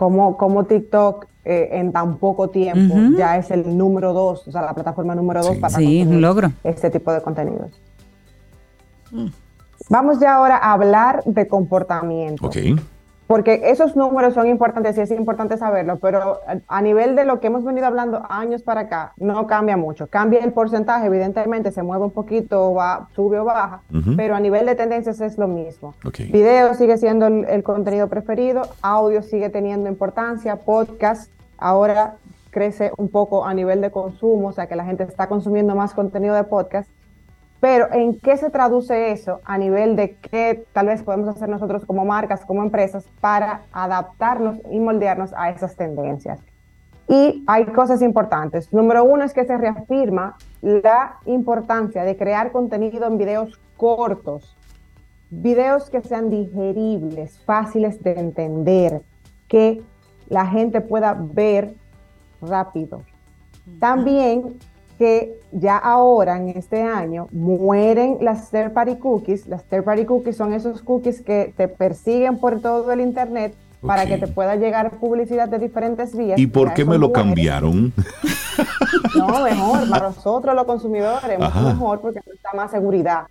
Como, como TikTok eh, en tan poco tiempo ya es el número dos, o sea, la plataforma número dos Sí. para Sí, consumir un logro. este tipo de contenidos. Vamos ya ahora a hablar de comportamiento. Ok. Porque esos números son importantes y es importante saberlo, pero a- nivel de lo que hemos venido hablando años para acá, no cambia mucho. Cambia el porcentaje, evidentemente, se mueve un poquito, va, sube o baja, pero a nivel de tendencias es lo mismo. Video sigue siendo el, el contenido preferido, audio sigue teniendo importancia, podcast ahora crece un poco a nivel de consumo, o sea que la gente está consumiendo más contenido de podcast. Pero ¿en qué se traduce eso a nivel de qué tal vez podemos hacer nosotros como marcas, como empresas, para adaptarnos y moldearnos a esas tendencias? Y hay cosas importantes. Número uno es que se reafirma la importancia de crear contenido en videos cortos, videos que sean digeribles, fáciles de entender, que la gente pueda ver rápido. También que ya ahora, en este año, mueren las third party cookies. Las third party cookies son esos cookies que te persiguen por todo el Internet para que te pueda llegar publicidad de diferentes vías. ¿Y por qué me lo cambiaron? [LAUGHS] No, mejor, para nosotros los consumidores, Ajá. mejor porque nos da más seguridad.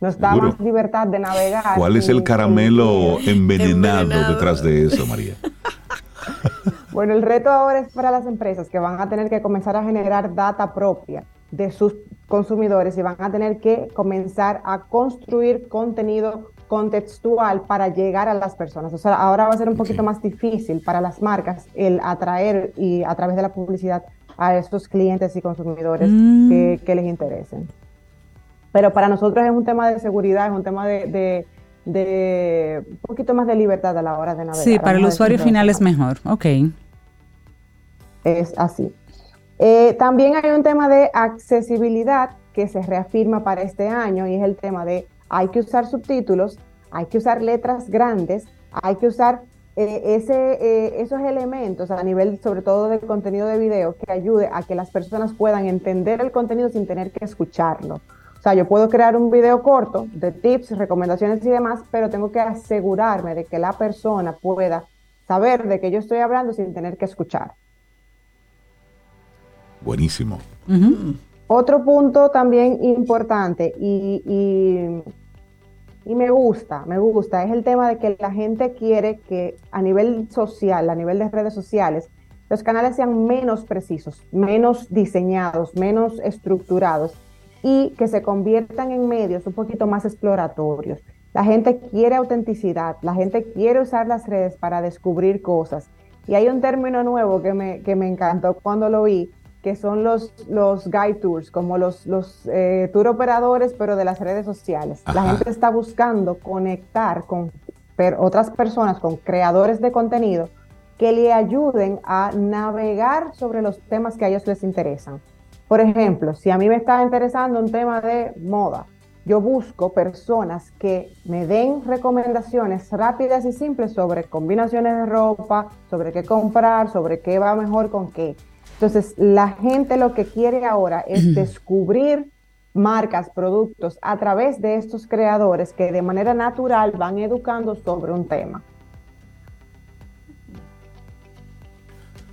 nos da Seguro. más libertad de navegar. ¿Cuál es el caramelo envenenado, Envenenado. detrás de eso, María? [LAUGHS] Bueno, el reto ahora es para las empresas que van a tener que comenzar a generar data propia de sus consumidores y van a tener que comenzar a construir contenido contextual para llegar a las personas. O sea, ahora va a ser un poquito más difícil para las marcas el atraer y a través de la publicidad a estos clientes y consumidores Mm. que, que les interesen. Pero para nosotros es un tema de seguridad, es un tema de, de- de un poquito más de libertad a la hora de navegar. Sí, para el usuario final es mejor. Ok. Es así. Eh, también hay un tema de accesibilidad que se reafirma para este año y es el tema de hay que usar subtítulos, hay que usar letras grandes, hay que usar eh, eh, esos elementos a nivel sobre todo del contenido de video que ayude a que las personas puedan entender el contenido sin tener que escucharlo. O sea, yo puedo crear un video corto de tips, recomendaciones y demás, pero tengo que asegurarme de que la persona pueda saber de qué yo estoy hablando sin tener que escuchar. Buenísimo. Ujú. Otro punto también importante y, y- y me gusta, me gusta, es el tema de que la gente quiere que a nivel social, a nivel de redes sociales, los canales sean menos precisos, menos diseñados, menos estructurados y que se conviertan en medios un poquito más exploratorios. La gente quiere autenticidad, la gente quiere usar las redes para descubrir cosas. Y hay un término nuevo que me, que me encantó cuando lo vi, que son los, los guide tours, como los, los eh, tour operadores, pero de las redes sociales. La gente está buscando conectar con per- otras personas, con creadores de contenido, que le ayuden a navegar sobre los temas que a ellos les interesan. Por ejemplo, si a mí me está interesando un tema de moda, yo busco personas que me den recomendaciones rápidas y simples sobre combinaciones de ropa, sobre qué comprar, sobre qué va mejor con qué. Entonces, la gente lo que quiere ahora es descubrir marcas, productos a través de estos creadores que de manera natural van educando sobre un tema.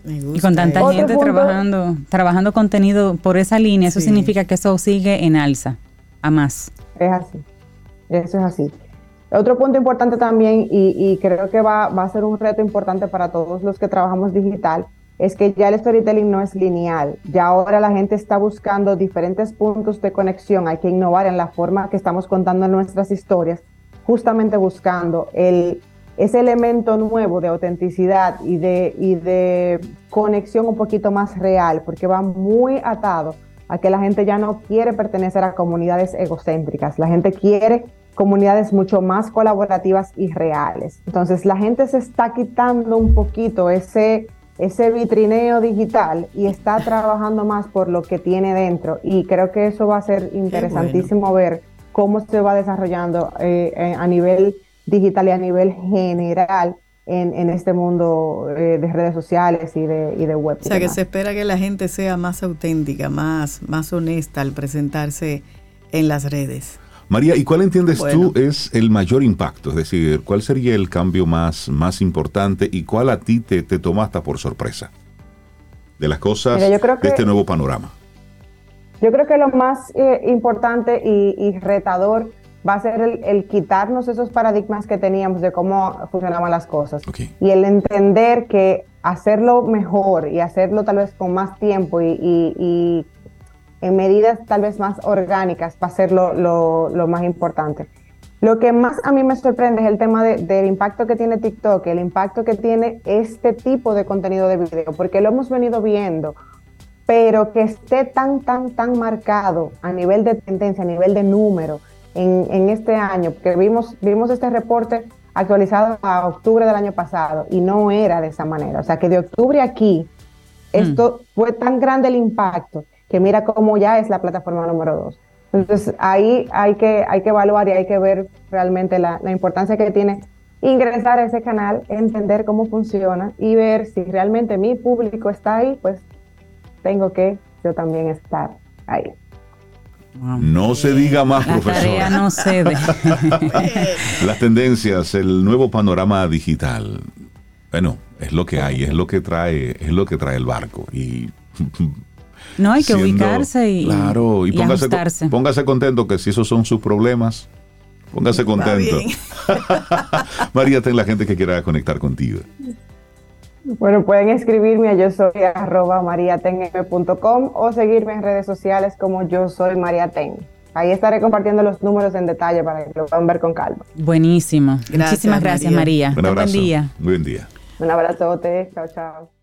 Me Y con tanta. Otro gente punto- trabajando, trabajando contenido por esa línea, eso Sí. significa que eso sigue en alza, a más. Es así. Eso es así. Otro punto importante también, y, y creo que va, va a ser un reto importante para todos los que trabajamos digital, es que ya el storytelling no es lineal. Ya ahora la gente está buscando diferentes puntos de conexión. Hay que innovar en la forma que estamos contando nuestras historias, justamente buscando el, ese elemento nuevo de autenticidad y de, y de conexión un poquito más real, porque va muy atado a que la gente ya no quiere pertenecer a comunidades egocéntricas, la gente quiere comunidades mucho más colaborativas y reales. Entonces la gente se está quitando un poquito ese, ese vitrineo digital y está [LAUGHS] trabajando más por lo que tiene dentro y creo que eso va a ser interesantísimo ver cómo se va desarrollando eh, eh, a nivel digital y a nivel general en, en este mundo eh, de redes sociales y de, y de web. O sea, que se espera que la gente sea más auténtica, más, más honesta al presentarse en las redes. María, ¿y cuál entiendes Bueno. tú es el mayor impacto? Es decir, ¿cuál sería el cambio más, más importante y cuál a ti te, te toma hasta por sorpresa? De las cosas Mira, yo creo de este nuevo panorama. Yo creo que lo más eh, importante y, y retador va a ser el, el quitarnos esos paradigmas que teníamos de cómo funcionaban las cosas y el entender que hacerlo mejor y hacerlo tal vez con más tiempo y, y- y en medidas tal vez más orgánicas va a ser lo, lo- lo más importante. Lo que más a mí me sorprende es el tema de- del impacto que tiene TikTok, el impacto que tiene este tipo de contenido de video, porque lo hemos venido viendo, pero que esté tan, tan, tan marcado a nivel de tendencia, a nivel de número en, en este año, porque vimos, vimos este reporte actualizado a octubre del año pasado y no era de esa manera. O sea, que de octubre aquí, esto fue tan grande el impacto que mira cómo ya es la plataforma número dos. Entonces ahí hay que, hay que evaluar y hay que ver realmente la, la importancia que tiene ingresar a ese canal, entender cómo funciona y ver si realmente mi público está ahí, pues tengo que yo también estar ahí. No se diga más, La tarea profesora. no cede. [LAUGHS] Las tendencias, el nuevo panorama digital. Bueno, es lo que hay, es lo que trae, es lo que trae el barco. Y No hay que siendo- ubicarse y, claro, y, y póngase, ajustarse. póngase contento que si esos son sus problemas, Póngase contento. [LAUGHS] María, ten la gente que quiera conectar contigo. Bueno, pueden escribirme a yo soy arroba mariatenm.com o seguirme en redes sociales como yo soy mariaten. Ahí estaré compartiendo los números en detalle para que lo puedan ver con calma. Buenísimo. Gracias, Muchísimas gracias, María. María. Un abrazo. Buen día. Buen día. Un abrazote, chao, chao.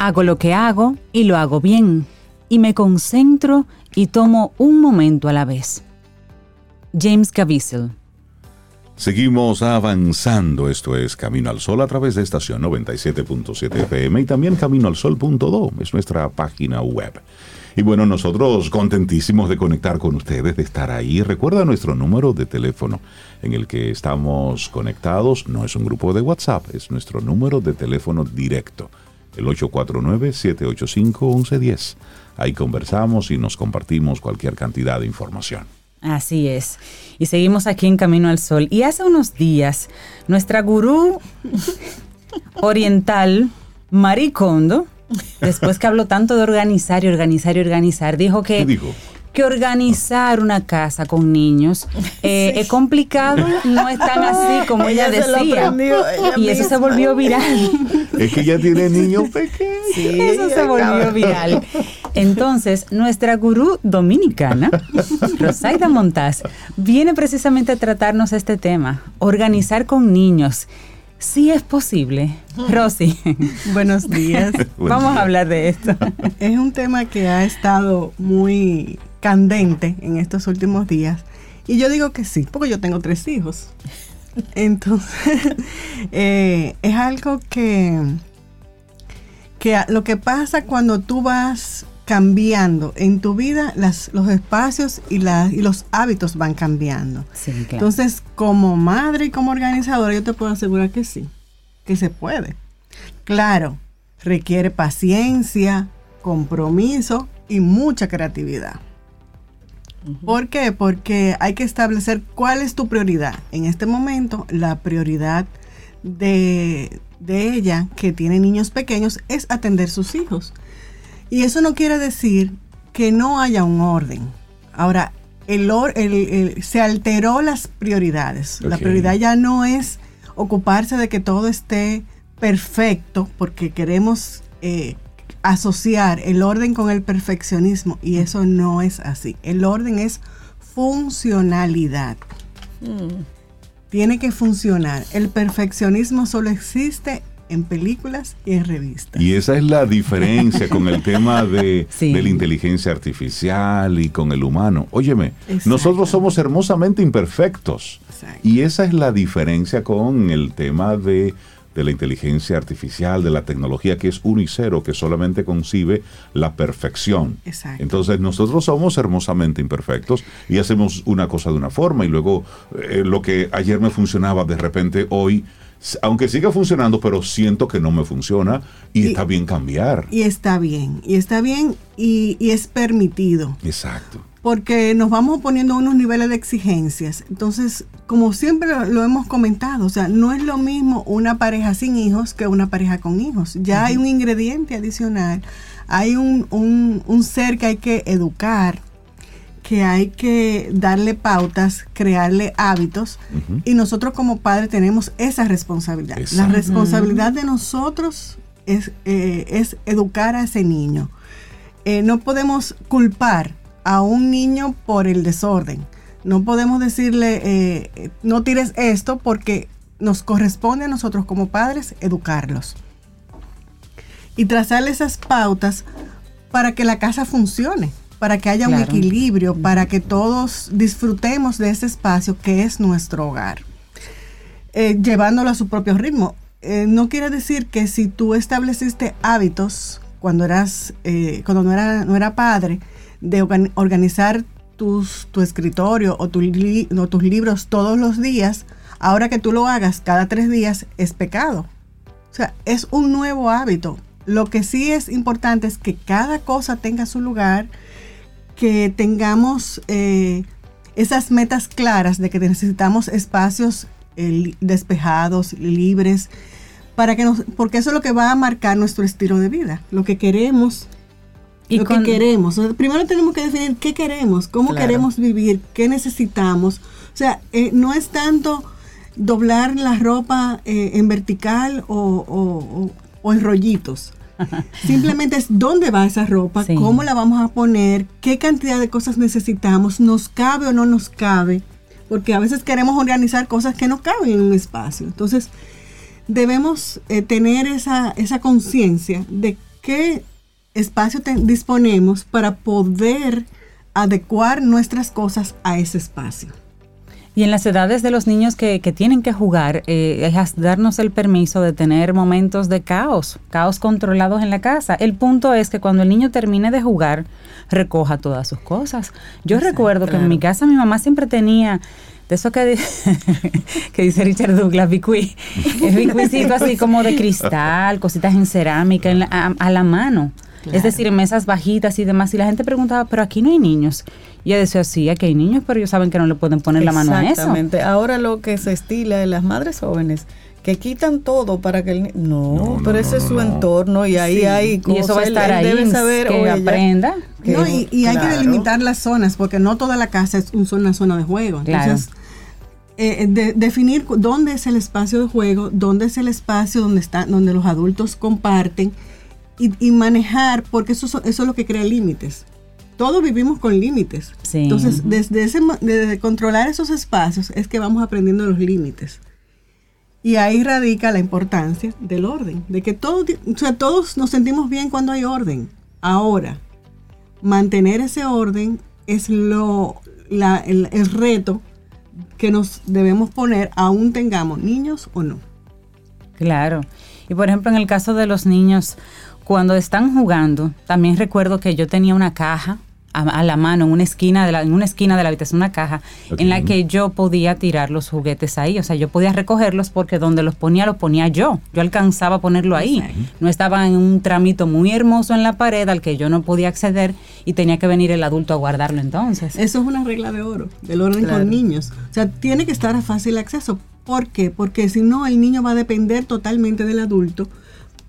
Hago lo que hago y lo hago bien. Y me concentro y tomo un momento a la vez. James Caviezel. Seguimos avanzando, esto es Camino al Sol a través de estación 97.7 FM y también caminoalsol.do, es nuestra página web. Y bueno, nosotros contentísimos de conectar con ustedes, de estar ahí. Recuerda nuestro número de teléfono en el que estamos conectados, no es un grupo de WhatsApp, es nuestro número de teléfono directo, el 849-785-1110. Ahí conversamos y nos compartimos cualquier cantidad de información. Así es. Y seguimos aquí en Camino al Sol. Y hace unos días, nuestra gurú [LAUGHS] oriental, Marie Kondo, después que habló tanto de organizar y organizar y organizar, dijo que, ¿Qué dijo? Que organizar una casa con niños [LAUGHS] eh, es complicado, no es tan así como ella, Ella se lo decía. aprendió ella y eso se volvió viral. Es que ya tiene niños [LAUGHS] pequeños. Eso se volvió viral. Entonces, nuestra gurú dominicana, [LAUGHS] Rosaida Montaz, viene precisamente a tratarnos este tema, organizar con niños. Sí es posible. Rosy, Buenos días. Vamos a hablar de esto. es un tema que ha estado muy candente en estos últimos días. Y yo digo que sí, porque yo tengo tres hijos. [LAUGHS] Entonces, [LAUGHS] eh, es algo que, que lo que pasa cuando tú vas cambiando en tu vida, las, los espacios y, la- y los hábitos van cambiando. Sí, claro. Entonces, como madre y como organizadora, yo te puedo asegurar que sí, que se puede. Claro, requiere paciencia, compromiso y mucha creatividad. ¿Por qué? Porque hay que establecer cuál es tu prioridad. En este momento, la prioridad de, de ella, que tiene niños pequeños, es atender sus hijos. Y eso no quiere decir que no haya un orden. Ahora, el, or- el- el- se alteró las prioridades. La prioridad ya no es ocuparse de que todo esté perfecto, porque queremos eh, asociar el orden con el perfeccionismo y eso no es así. El orden es funcionalidad. Tiene que funcionar. El perfeccionismo solo existe en películas y en revistas. Y esa es la diferencia con el tema [LAUGHS] de, Sí. de la inteligencia artificial y con el humano. Óyeme, Exacto. nosotros somos hermosamente imperfectos. Exacto. Y esa es la diferencia con el tema de, de la inteligencia artificial, de la tecnología que es uno y cero, que solamente concibe la perfección. Exacto. Entonces nosotros somos hermosamente imperfectos y hacemos una cosa de una forma y luego eh, lo que ayer me funcionaba de repente hoy, aunque siga funcionando, pero siento que no me funciona y, Y- está bien cambiar. Y está bien, y está bien y, y es permitido. Exacto. Porque nos vamos poniendo unos niveles de exigencias. Entonces, como siempre lo, lo hemos comentado, o sea, no es lo mismo una pareja sin hijos que una pareja con hijos. Ya hay un ingrediente adicional, hay un, un- un ser que hay que educar, que hay que darle pautas, crearle hábitos, y nosotros como padres tenemos esa responsabilidad. La responsabilidad de nosotros es, eh, es educar a ese niño. Eh, no podemos culpar a un niño por el desorden. No podemos decirle, eh, no tires esto porque nos corresponde a nosotros como padres educarlos. Y trazarle esas pautas para que la casa funcione, para que haya un equilibrio, para que todos disfrutemos de ese espacio que es nuestro hogar eh, llevándolo a su propio ritmo. Eh, no quiere decir que si tú estableciste hábitos cuando eras, eh, cuando no era, no era padre, de organ- organizar tus, tu escritorio o tus libros todos los días, Ahora que tú lo hagas cada tres días es pecado. O sea, es un nuevo hábito. Lo que sí es importante es que cada cosa tenga su lugar, que tengamos eh, esas metas claras de que necesitamos espacios eh, despejados, libres, para que nos, porque eso es lo que va a marcar nuestro estilo de vida, lo que queremos. Y lo con- que queremos. Primero tenemos que definir qué queremos, cómo Claro. queremos vivir, qué necesitamos. O sea, eh, no es tanto doblar la ropa eh, en vertical o, o- o- o en rollitos. [LAUGHS] Simplemente es dónde va esa ropa, Sí. cómo la vamos a poner, qué cantidad de cosas necesitamos, nos cabe o no nos cabe, porque a veces queremos organizar cosas que no caben en un espacio. Entonces, debemos eh, tener esa, esa conciencia de qué espacio te- disponemos para poder adecuar nuestras cosas a ese espacio. Y en las edades de los niños que, que tienen que jugar, eh, es darnos el permiso de tener momentos de caos, caos controlados en la casa. El punto es que cuando el niño termine de jugar, recoja todas sus cosas. Yo recuerdo que en mi casa mi mamá siempre tenía de eso que, di- [LAUGHS] que dice Richard Douglas, bicuí, [LAUGHS] es bicuicito así como de cristal, cositas en cerámica, en la- a, a la mano. Es decir, en mesas bajitas y demás. Y la gente preguntaba, pero aquí no hay niños. Y ella decía, sí, aquí hay niños, pero ellos saben que no le pueden poner la mano a eso. Exactamente. Ahora lo que se estila de las madres jóvenes que quitan todo para que el no, No, no, pero ese no, es su no. entorno y ahí Sí. hay Y eso va a cosas, él- debe saber que o ella, aprenda. que- No, y, y hay que delimitar las zonas, porque no toda la casa es un- una zona de juego. Claro. Entonces, eh, de- definir dónde es el espacio de juego, dónde es el espacio donde, está, donde los adultos comparten y, y manejar, porque eso, so- eso es lo que crea límites. Todos vivimos con límites. Sí. Entonces, desde, ese, desde controlar esos espacios es que vamos aprendiendo los límites. Y ahí radica la importancia del orden, de que todo, o sea, todos nos sentimos bien cuando hay orden. Ahora, mantener ese orden es lo, la- el, el reto que nos debemos poner, aún tengamos niños o no. Claro. Y por ejemplo, en el caso de los niños, cuando están jugando, también recuerdo que yo tenía una caja a, a la mano en una esquina de la, en una esquina de la habitación, una caja en la que yo podía tirar los juguetes ahí. O sea, yo podía recogerlos porque donde los ponía, los ponía yo. Yo alcanzaba a ponerlo ahí. No estaba en un tramito muy hermoso en la pared al que yo no podía acceder y tenía que venir el adulto a guardarlo entonces. Eso es una regla de oro, del orden Claro. con niños. O sea, tiene que estar a fácil acceso. ¿Por qué? Porque si no, el niño va a depender totalmente del adulto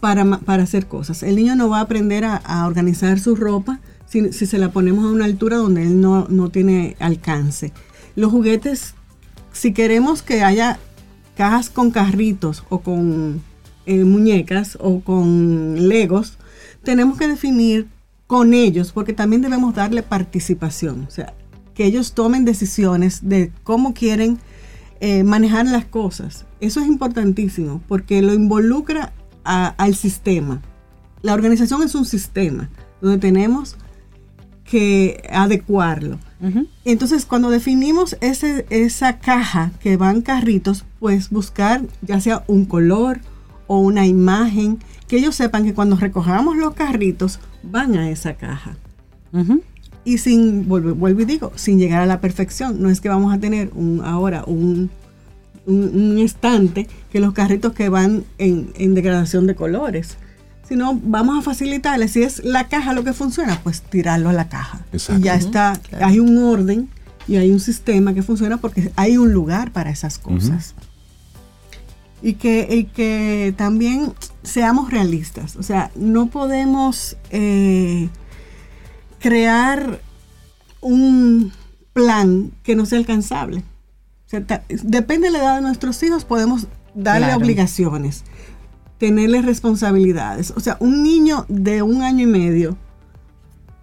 para, para hacer cosas. El niño no va a aprender a, a organizar su ropa si, si se la ponemos a una altura donde él no, no tiene alcance. Los juguetes, si queremos que haya cajas con carritos o con eh, muñecas o con legos, tenemos que definir con ellos, porque también debemos darle participación, o sea, que ellos tomen decisiones de cómo quieren eh, manejar las cosas. Eso es importantísimo, porque lo involucra a- al sistema. La organización es un sistema donde tenemos que adecuarlo. Entonces, cuando definimos ese, esa caja que van carritos, pues buscar ya sea un color o una imagen, que ellos sepan que cuando recojamos los carritos van a esa caja. Y sin, vuelvo, vuelvo y digo, sin llegar a la perfección. No es que vamos a tener un, ahora un, un, un estante que los carritos que van en, en degradación de colores. Sino vamos a facilitarle. Si es la caja lo que funciona, pues tirarlo a la caja. Exacto. Y ya está. Hay un orden y hay un sistema que funciona porque hay un lugar para esas cosas. Y que, y que también seamos realistas. O sea, no podemos eh, crear un plan que no sea alcanzable. O sea, ta- depende de la edad de nuestros hijos, podemos darle Claro. obligaciones, tenerles responsabilidades. O sea, un niño de un año y medio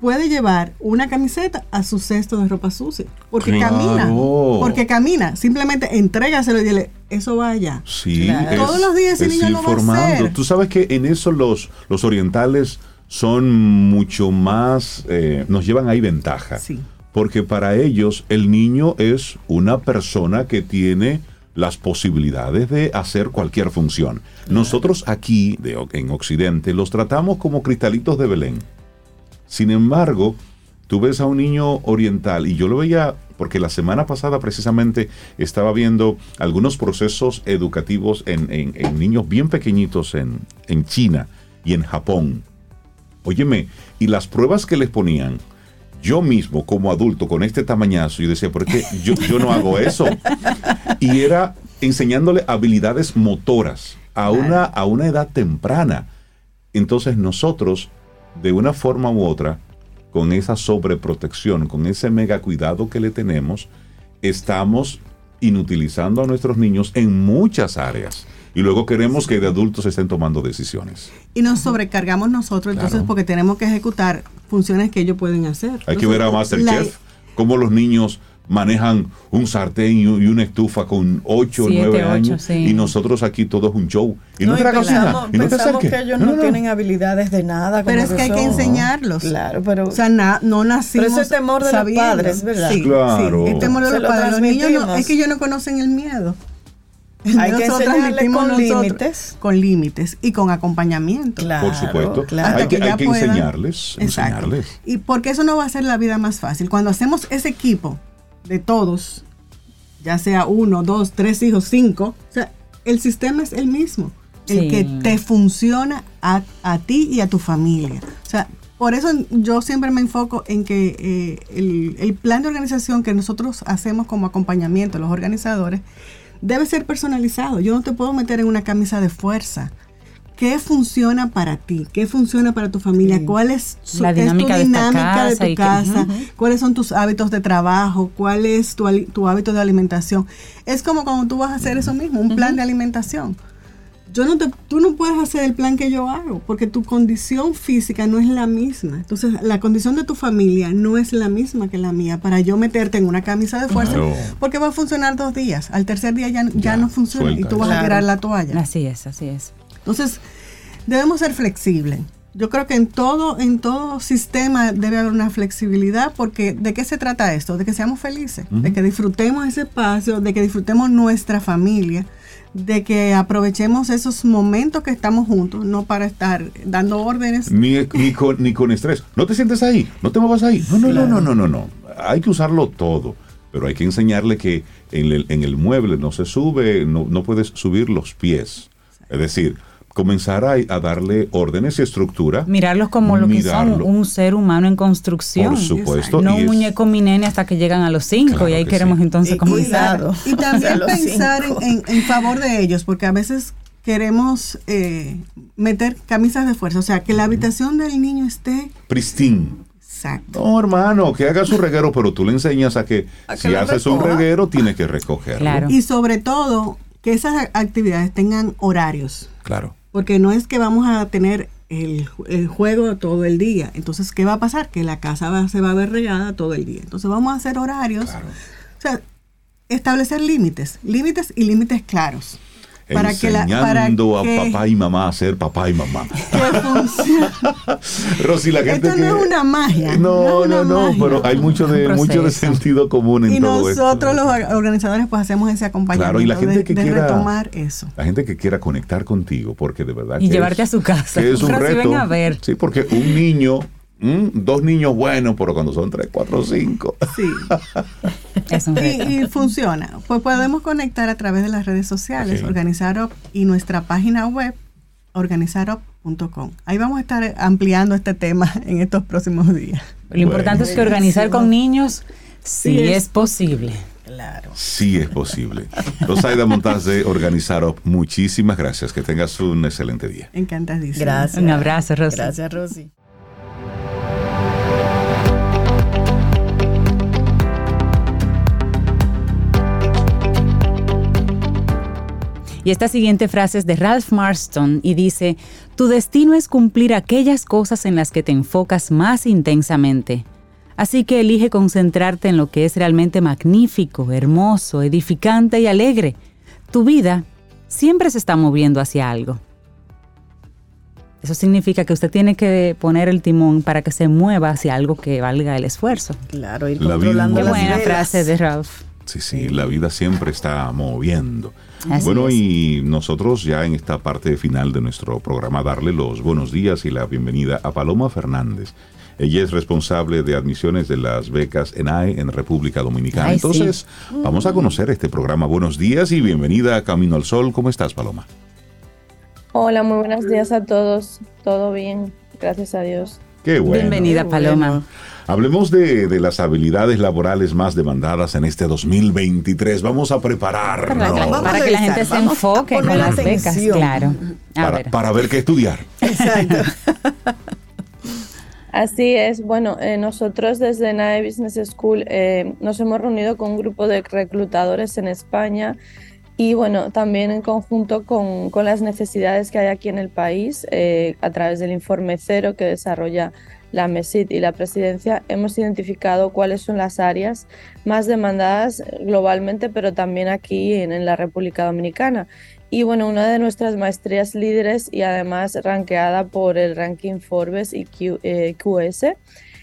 puede llevar una camiseta a su cesto de ropa sucia. Porque Claro. camina. Porque camina. Simplemente entrégaselo y dile, eso va allá. Sí, Claro. es- Todos los días ese es niño lo va a hacer. Tú sabes que en eso los, los orientales son mucho más, eh, nos llevan ahí ventaja. Sí. Porque para ellos el niño es una persona que tiene las posibilidades de hacer cualquier función. Nosotros aquí, de, en Occidente, los tratamos como cristalitos de Belén. Sin embargo, tú ves a un niño oriental y yo lo veía porque la semana pasada precisamente estaba viendo algunos procesos educativos en, en- en niños bien pequeñitos en, en China y en Japón. Óyeme, y las pruebas que les ponían, yo mismo como adulto con este tamañazo, yo decía, ¿por qué yo, yo no hago eso? [LAUGHS] Y era enseñándole habilidades motoras a una, a una edad temprana. Entonces nosotros, de una forma u otra, con esa sobreprotección, con ese mega cuidado que le tenemos, estamos inutilizando a nuestros niños en muchas áreas. Y luego queremos que de adultos estén tomando decisiones. Y nos sobrecargamos nosotros, entonces, Claro. porque tenemos que ejecutar funciones que ellos pueden hacer. Hay que Entonces, ver a la- Masterchef, cómo los niños manejan un sartén y una estufa con 8 o Siete, 9 ocho, años sí. y nosotros aquí todo es un show. Y no, No, te la cocina, pensamos, y no pensamos que ellos No, no, no, tienen habilidades de nada. Pero es que hay que enseñarlos. Claro, pero... O sea, na- no nacimos. Pero ese temor de los sabiendo. padres, ¿verdad? Sí, Claro. sí, el temor de Se los lo padres. Los niños es que ellos no conocen el miedo. Hay que enseñarle con nosotros, límites. Con límites y con acompañamiento. Claro, Por supuesto. claro. Hay Hasta que, hay que puedan- enseñarles, enseñarles. Y porque eso no va a hacer la vida más fácil. Cuando hacemos ese equipo de todos, ya sea uno, dos, tres hijos, cinco, o sea, el sistema es el mismo. El Sí. que te funciona a, a ti y a tu familia. O sea, por eso yo siempre me enfoco en que eh, el, el plan de organización que nosotros hacemos como acompañamiento, los organizadores, debe ser personalizado. Yo no te puedo meter en una camisa de fuerza. ¿Qué funciona para ti? ¿Qué funciona para tu familia? ¿Cuál es, su- La es tu dinámica de dinámica tu que- casa? ¿Cuáles son tus hábitos de trabajo? ¿Cuál es tu, tu hábito de alimentación? Es como cuando tú vas a hacer eso mismo, un plan de alimentación. Yo no te, tú no puedes hacer el plan que yo hago, porque tu condición física no es la misma. Entonces, la condición de tu familia no es la misma que la mía para yo meterte en una camisa de fuerza, Claro. porque va a funcionar dos días. Al tercer día ya, ya, Ya, no funciona y tú vas a tirar la toalla. Así es, así es. Entonces, debemos ser flexibles. Yo creo que en todo, en todo sistema debe haber una flexibilidad, porque ¿de qué se trata esto? De que seamos felices, de que disfrutemos ese espacio, de que disfrutemos nuestra familia, de que aprovechemos esos momentos que estamos juntos, no para estar dando órdenes. Ni, ni, con, ni con estrés. No te sientes ahí, no te muevas ahí. No, no, no, no, no, no, no. Hay que usarlo todo. Pero hay que enseñarle que en el, en el mueble no se sube, no, no puedes subir los pies. Es decir, comenzar a, a darle órdenes y estructura. Mirarlos como lo que son, un ser humano en construcción. Por supuesto. No y un es- muñeco minene hasta que llegan a los cinco Claro y ahí que queremos sí. entonces Y comenzar. Y [LAUGHS] también pensar en, favor de ellos, porque a veces queremos eh, meter camisas de fuerza, o sea, que la habitación del niño esté Pristine. exacto. No, hermano, que haga su reguero, pero tú le enseñas a que A que si haces un reguero, tienes que recogerlo. Claro. Y sobre todo, que esas actividades tengan horarios, Claro. Porque no es que vamos a tener el, el juego todo el día. Entonces, ¿qué va a pasar? Que la casa va- se va a ver regada todo el día. Entonces, vamos a hacer horarios. Claro. O sea, establecer límites, límites y límites claros. Para que la, para Enseñando que- a papá y mamá a ser papá y mamá. [LAUGHS] Rosy, la gente Esto no que- es una magia. No, es no, una no, magia. pero hay mucho de, mucho de sentido común en Y todo esto. nosotros los organizadores pues hacemos ese acompañamiento Claro, y la gente de, que de quiera- retomar eso. La gente que quiera conectar contigo, porque de verdad Y que llevarte es- a su casa. que es un Rosy, reto. ven a ver. Sí, porque un niño, mm, dos niños buenos, pero cuando son tres, cuatro, cinco. Sí. [LAUGHS] Es un reto. Y, y funciona. Pues podemos conectar a través de las redes sociales. Organizarop y nuestra página web, organizarop.com. Ahí vamos a estar ampliando este tema en estos próximos días. Lo importante es que organizar con niños sí, Sí, es, es. posible. Claro. Sí es posible. Rosaida Montaz de Organizarop, muchísimas gracias. Que tengas un excelente día. Encantadísimo. Gracias. Un abrazo, Rosy. Gracias, Rosy. Y esta siguiente frase es de Ralph Marston y dice, tu destino es cumplir aquellas cosas en las que te enfocas más intensamente. Así que elige concentrarte en lo que es realmente magnífico, hermoso, edificante y alegre. Tu vida siempre se está moviendo hacia algo. Eso significa que usted tiene que poner el timón para que se mueva hacia algo que valga el esfuerzo. Claro, ir La controlando Qué vida- las buena frase de Ralph. Sí, sí, la vida siempre está moviendo. Así bueno, es. y nosotros ya en esta parte final de nuestro programa darle los buenos días y la bienvenida a Paloma Fernández. Ella es responsable de admisiones de las becas ENAE en República Dominicana. Ay, Entonces, vamos a conocer este programa. Buenos días y bienvenida a Camino al Sol. ¿Cómo estás, Paloma? Hola, muy buenos días a todos. Todo bien, gracias a Dios. Qué bueno. Bienvenida, Paloma. bueno. Hablemos de, de las habilidades laborales más demandadas en este 2023. Vamos a prepararnos Para, que la- Vamos a para que la gente se enfoque con poner las becas, atención. claro. A para, ver. para ver qué estudiar. Exacto. [LAUGHS] Así es, bueno, eh, nosotros desde NAE Business School eh, nos hemos reunido con un grupo de reclutadores en España y bueno, también en conjunto con, con las necesidades que hay aquí en el país, eh, a través del informe cero que desarrolla la MESID y la presidencia, hemos identificado cuáles son las áreas más demandadas globalmente, pero también aquí en, en la República Dominicana. Y bueno, una de nuestras maestrías líderes y además rankeada por el ranking Forbes y Q- eh, QS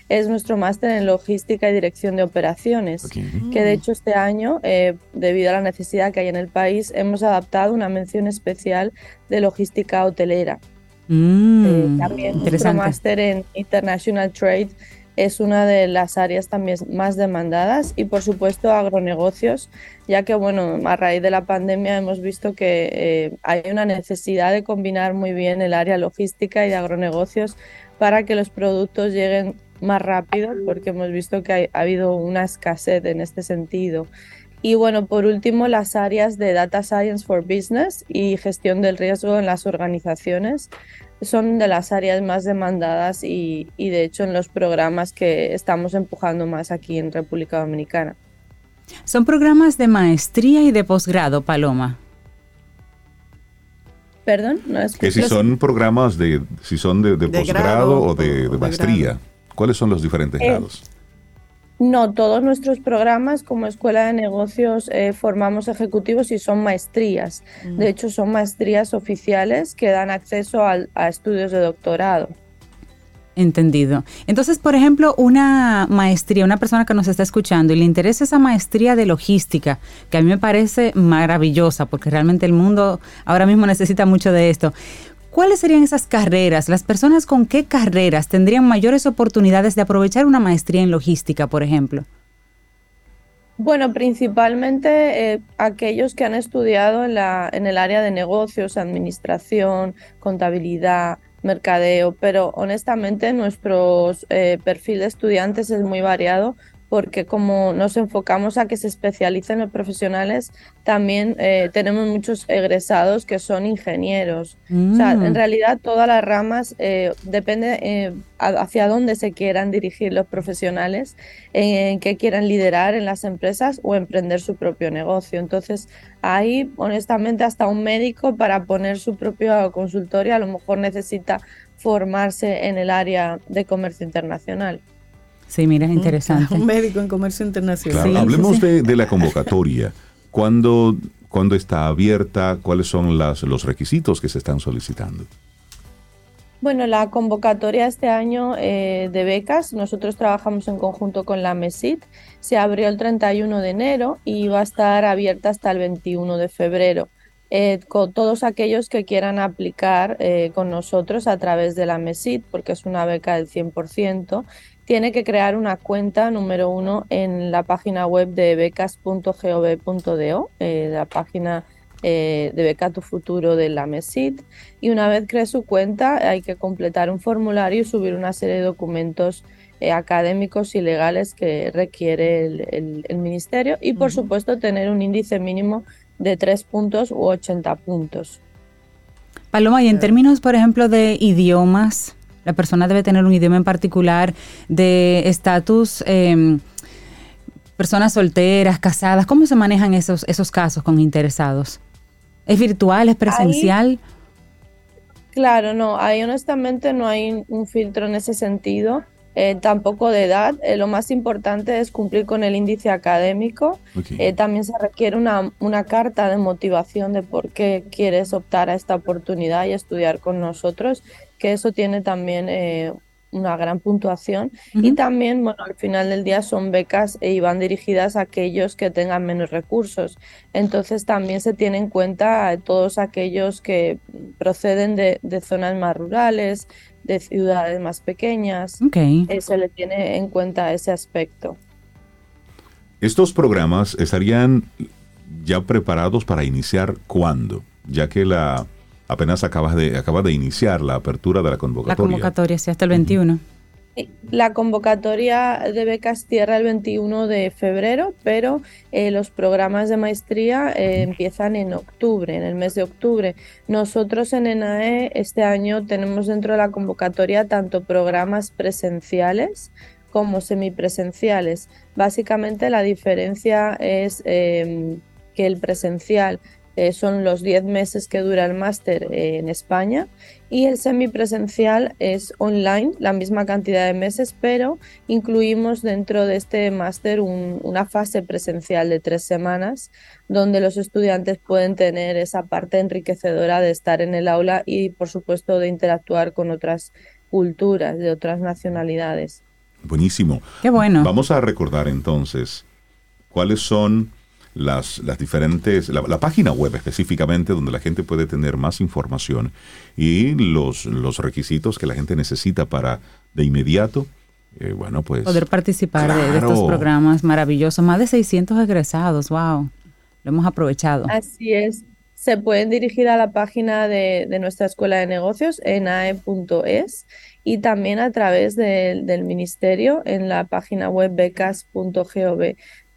es nuestro máster en logística y dirección de operaciones, que de hecho este año, eh, debido a la necesidad que hay en el país, hemos adaptado una mención especial de logística hotelera. Mm, Eh, también nuestro máster en International Trade es una de las áreas también más demandadas y por supuesto agronegocios, ya que bueno, a raíz de la pandemia hemos visto que eh, hay una necesidad de combinar muy bien el área logística y de agronegocios para que los productos lleguen más rápido, porque hemos visto que hay- ha habido una escasez en este sentido. Y bueno, por último, las áreas de Data Science for Business y gestión del riesgo en las organizaciones son de las áreas más demandadas y, y de hecho en los programas que estamos empujando más aquí en República Dominicana. Son programas de maestría y de posgrado, Paloma. Perdón, no Que si son programas de, si son de, de De posgrado grado o de, de o de maestría. ¿cuáles son los diferentes Eh, grados? No, todos nuestros programas como Escuela de Negocios eh, formamos ejecutivos y son maestrías. De hecho, son maestrías oficiales que dan acceso al- a estudios de doctorado. Entendido. Entonces, por ejemplo, una maestría, una persona que nos está escuchando y le interesa esa maestría de logística, que a mí me parece maravillosa, porque realmente el mundo ahora mismo necesita mucho de esto. ¿Cuáles serían esas carreras? Las personas con qué carreras tendrían mayores oportunidades de aprovechar una maestría en logística, por ejemplo? Bueno, principalmente eh, aquellos que han estudiado en, la, en el área de negocios, administración, contabilidad, mercadeo, pero honestamente nuestro eh, perfil de estudiantes es muy variado porque como nos enfocamos a que se especialicen los profesionales, también eh, tenemos muchos egresados que son ingenieros. O sea, en Mm. realidad todas las ramas eh, depende eh, hacia dónde se quieran dirigir los profesionales, en qué quieran liderar en las empresas o emprender su propio negocio. Entonces, ahí, honestamente, hasta un médico para poner su propio consultorio a lo mejor necesita formarse en el área de comercio internacional. Sí, mira, es interesante. [LAUGHS] Un médico en comercio internacional. Claro, sí, hablemos sí. De, de la convocatoria. ¿Cuándo, cuándo está abierta? ¿Cuáles son las, los requisitos que se están solicitando? Bueno, la convocatoria este año eh, de becas, nosotros trabajamos en conjunto con la MESIT, se abrió el 31 de enero y va a estar abierta hasta el 21 de febrero. Eh, con todos aquellos que quieran aplicar eh, con nosotros a través de la MESIT, porque es una beca del 100%, tiene que crear una cuenta número uno en la página web de becas.gov.do, eh, la página eh, de Beca Tu Futuro de la MESIT y una vez cree su cuenta hay que completar un formulario y subir una serie de documentos eh, académicos y legales que requiere el, el- el ministerio y por supuesto tener un índice mínimo de 3 puntos u 80 puntos. Paloma, y en términos, por ejemplo, de idiomas, la persona debe tener un idioma en particular de estatus, eh, personas solteras, casadas. ¿Cómo se manejan esos, esos casos con interesados? ¿Es virtual, es presencial? Claro, no, ahí honestamente no hay un filtro en ese sentido, eh, tampoco de edad. Eh, lo más importante es cumplir con el índice académico. Eh, también se requiere una, una carta de motivación de por qué quieres optar a esta oportunidad y estudiar con nosotros, que eso tiene también eh, una gran puntuación. Y Ujú. también, bueno, al final del día son becas e- y van dirigidas a aquellos que tengan menos recursos. Entonces también se tiene en cuenta a todos aquellos que proceden de, de zonas más rurales, de ciudades más pequeñas. Ok. eh, se le tiene en cuenta ese aspecto. Estos programas estarían ya preparados para iniciar cuándo, ya que la apenas acabas de acaba de iniciar la apertura de la La convocatoria. convocatoria, sí, hasta el 21. La convocatoria de becas cierra el 21 de febrero, pero eh, los programas de maestría eh, empiezan en octubre, en el mes de octubre. Nosotros en ENAE este año tenemos dentro de la convocatoria tanto programas presenciales como semipresenciales. Básicamente la diferencia es eh, que el presencial eh, son los 10 meses que dura el máster eh, en España y el semipresencial es online, la misma cantidad de meses, pero incluimos dentro de este máster un- una fase presencial de tres semanas donde los estudiantes pueden tener esa parte enriquecedora de estar en el aula y por supuesto de interactuar con otras culturas, de otras nacionalidades. Buenísimo. Qué bueno. Vamos a recordar entonces cuáles son las, las diferentes, la, la página web específicamente donde la gente puede tener más información y los, los requisitos que la gente necesita para de inmediato, eh, bueno, pues... Poder participar de- estos programas maravillosos. Más de 600 egresados, wow. Lo hemos aprovechado. Así es. Se pueden dirigir a la página de, de nuestra escuela de negocios, enae.es, y también a través de- del ministerio en la página web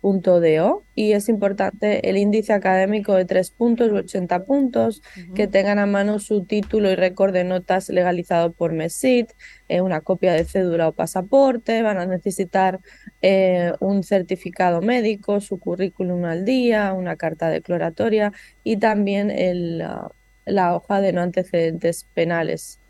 becas.gov.do. Y es importante el índice académico de tres puntos u 80 puntos, que tengan a mano su título y récord de notas legalizado por MESIT, eh, una copia de cédula o pasaporte, van a necesitar eh, un certificado médico, su currículum al día, una carta declaratoria y también el, la hoja de no antecedentes penales.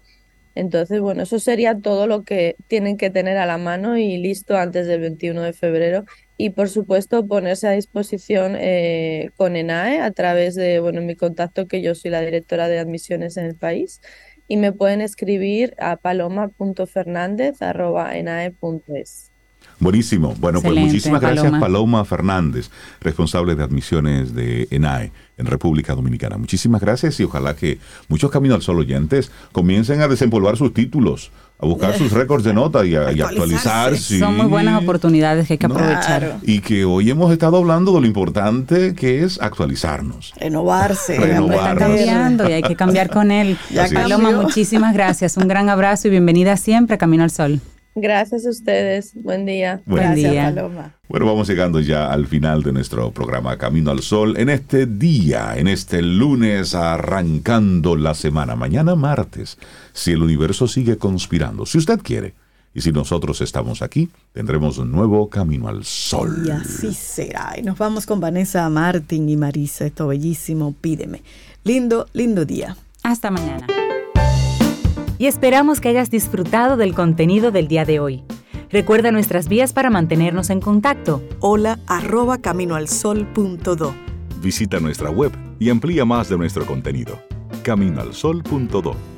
Entonces, bueno, eso sería todo lo que tienen que tener a la mano y listo antes del 21 de febrero. Y por supuesto, ponerse a disposición eh, con ENAE a través de, bueno, mi contacto, que yo soy la directora de admisiones en el país. Y me pueden escribir a paloma.fernández.enae.es. Buenísimo. Bueno, pues Excelente, muchísimas gracias Paloma. Paloma Fernández, responsable de admisiones de ENAE en República Dominicana. Muchísimas gracias y ojalá que muchos Camino al Sol oyentes comiencen a desempolvar sus títulos, a buscar sus récords de nota y a, y actualizar. sí. Son muy buenas oportunidades que hay que No. aprovechar. Y que hoy hemos estado hablando de lo importante que es actualizarnos. Renovarse. El hombre está Renovarnos. cambiando y hay que cambiar con él. [LAUGHS] Ya Paloma, muchísimas gracias. Un gran abrazo y bienvenida siempre a Camino al Sol. Gracias a ustedes. Buen día. Buen Gracias, día. Paloma. Bueno, vamos llegando ya al final de nuestro programa Camino al Sol en este día, en este lunes arrancando la semana, mañana martes, si el universo sigue conspirando, si usted quiere. Y si nosotros estamos aquí, tendremos un nuevo Camino al Sol. Y así será. Y nos vamos con Vanessa Martín y Marisa. Esto bellísimo, pídeme. Lindo, lindo día. Hasta mañana. y esperamos que hayas disfrutado del contenido del día de hoy. Recuerda nuestras vías para mantenernos en contacto. Hola arroba caminoalsol.do. Visita nuestra web y amplía más de nuestro contenido. Caminoalsol.do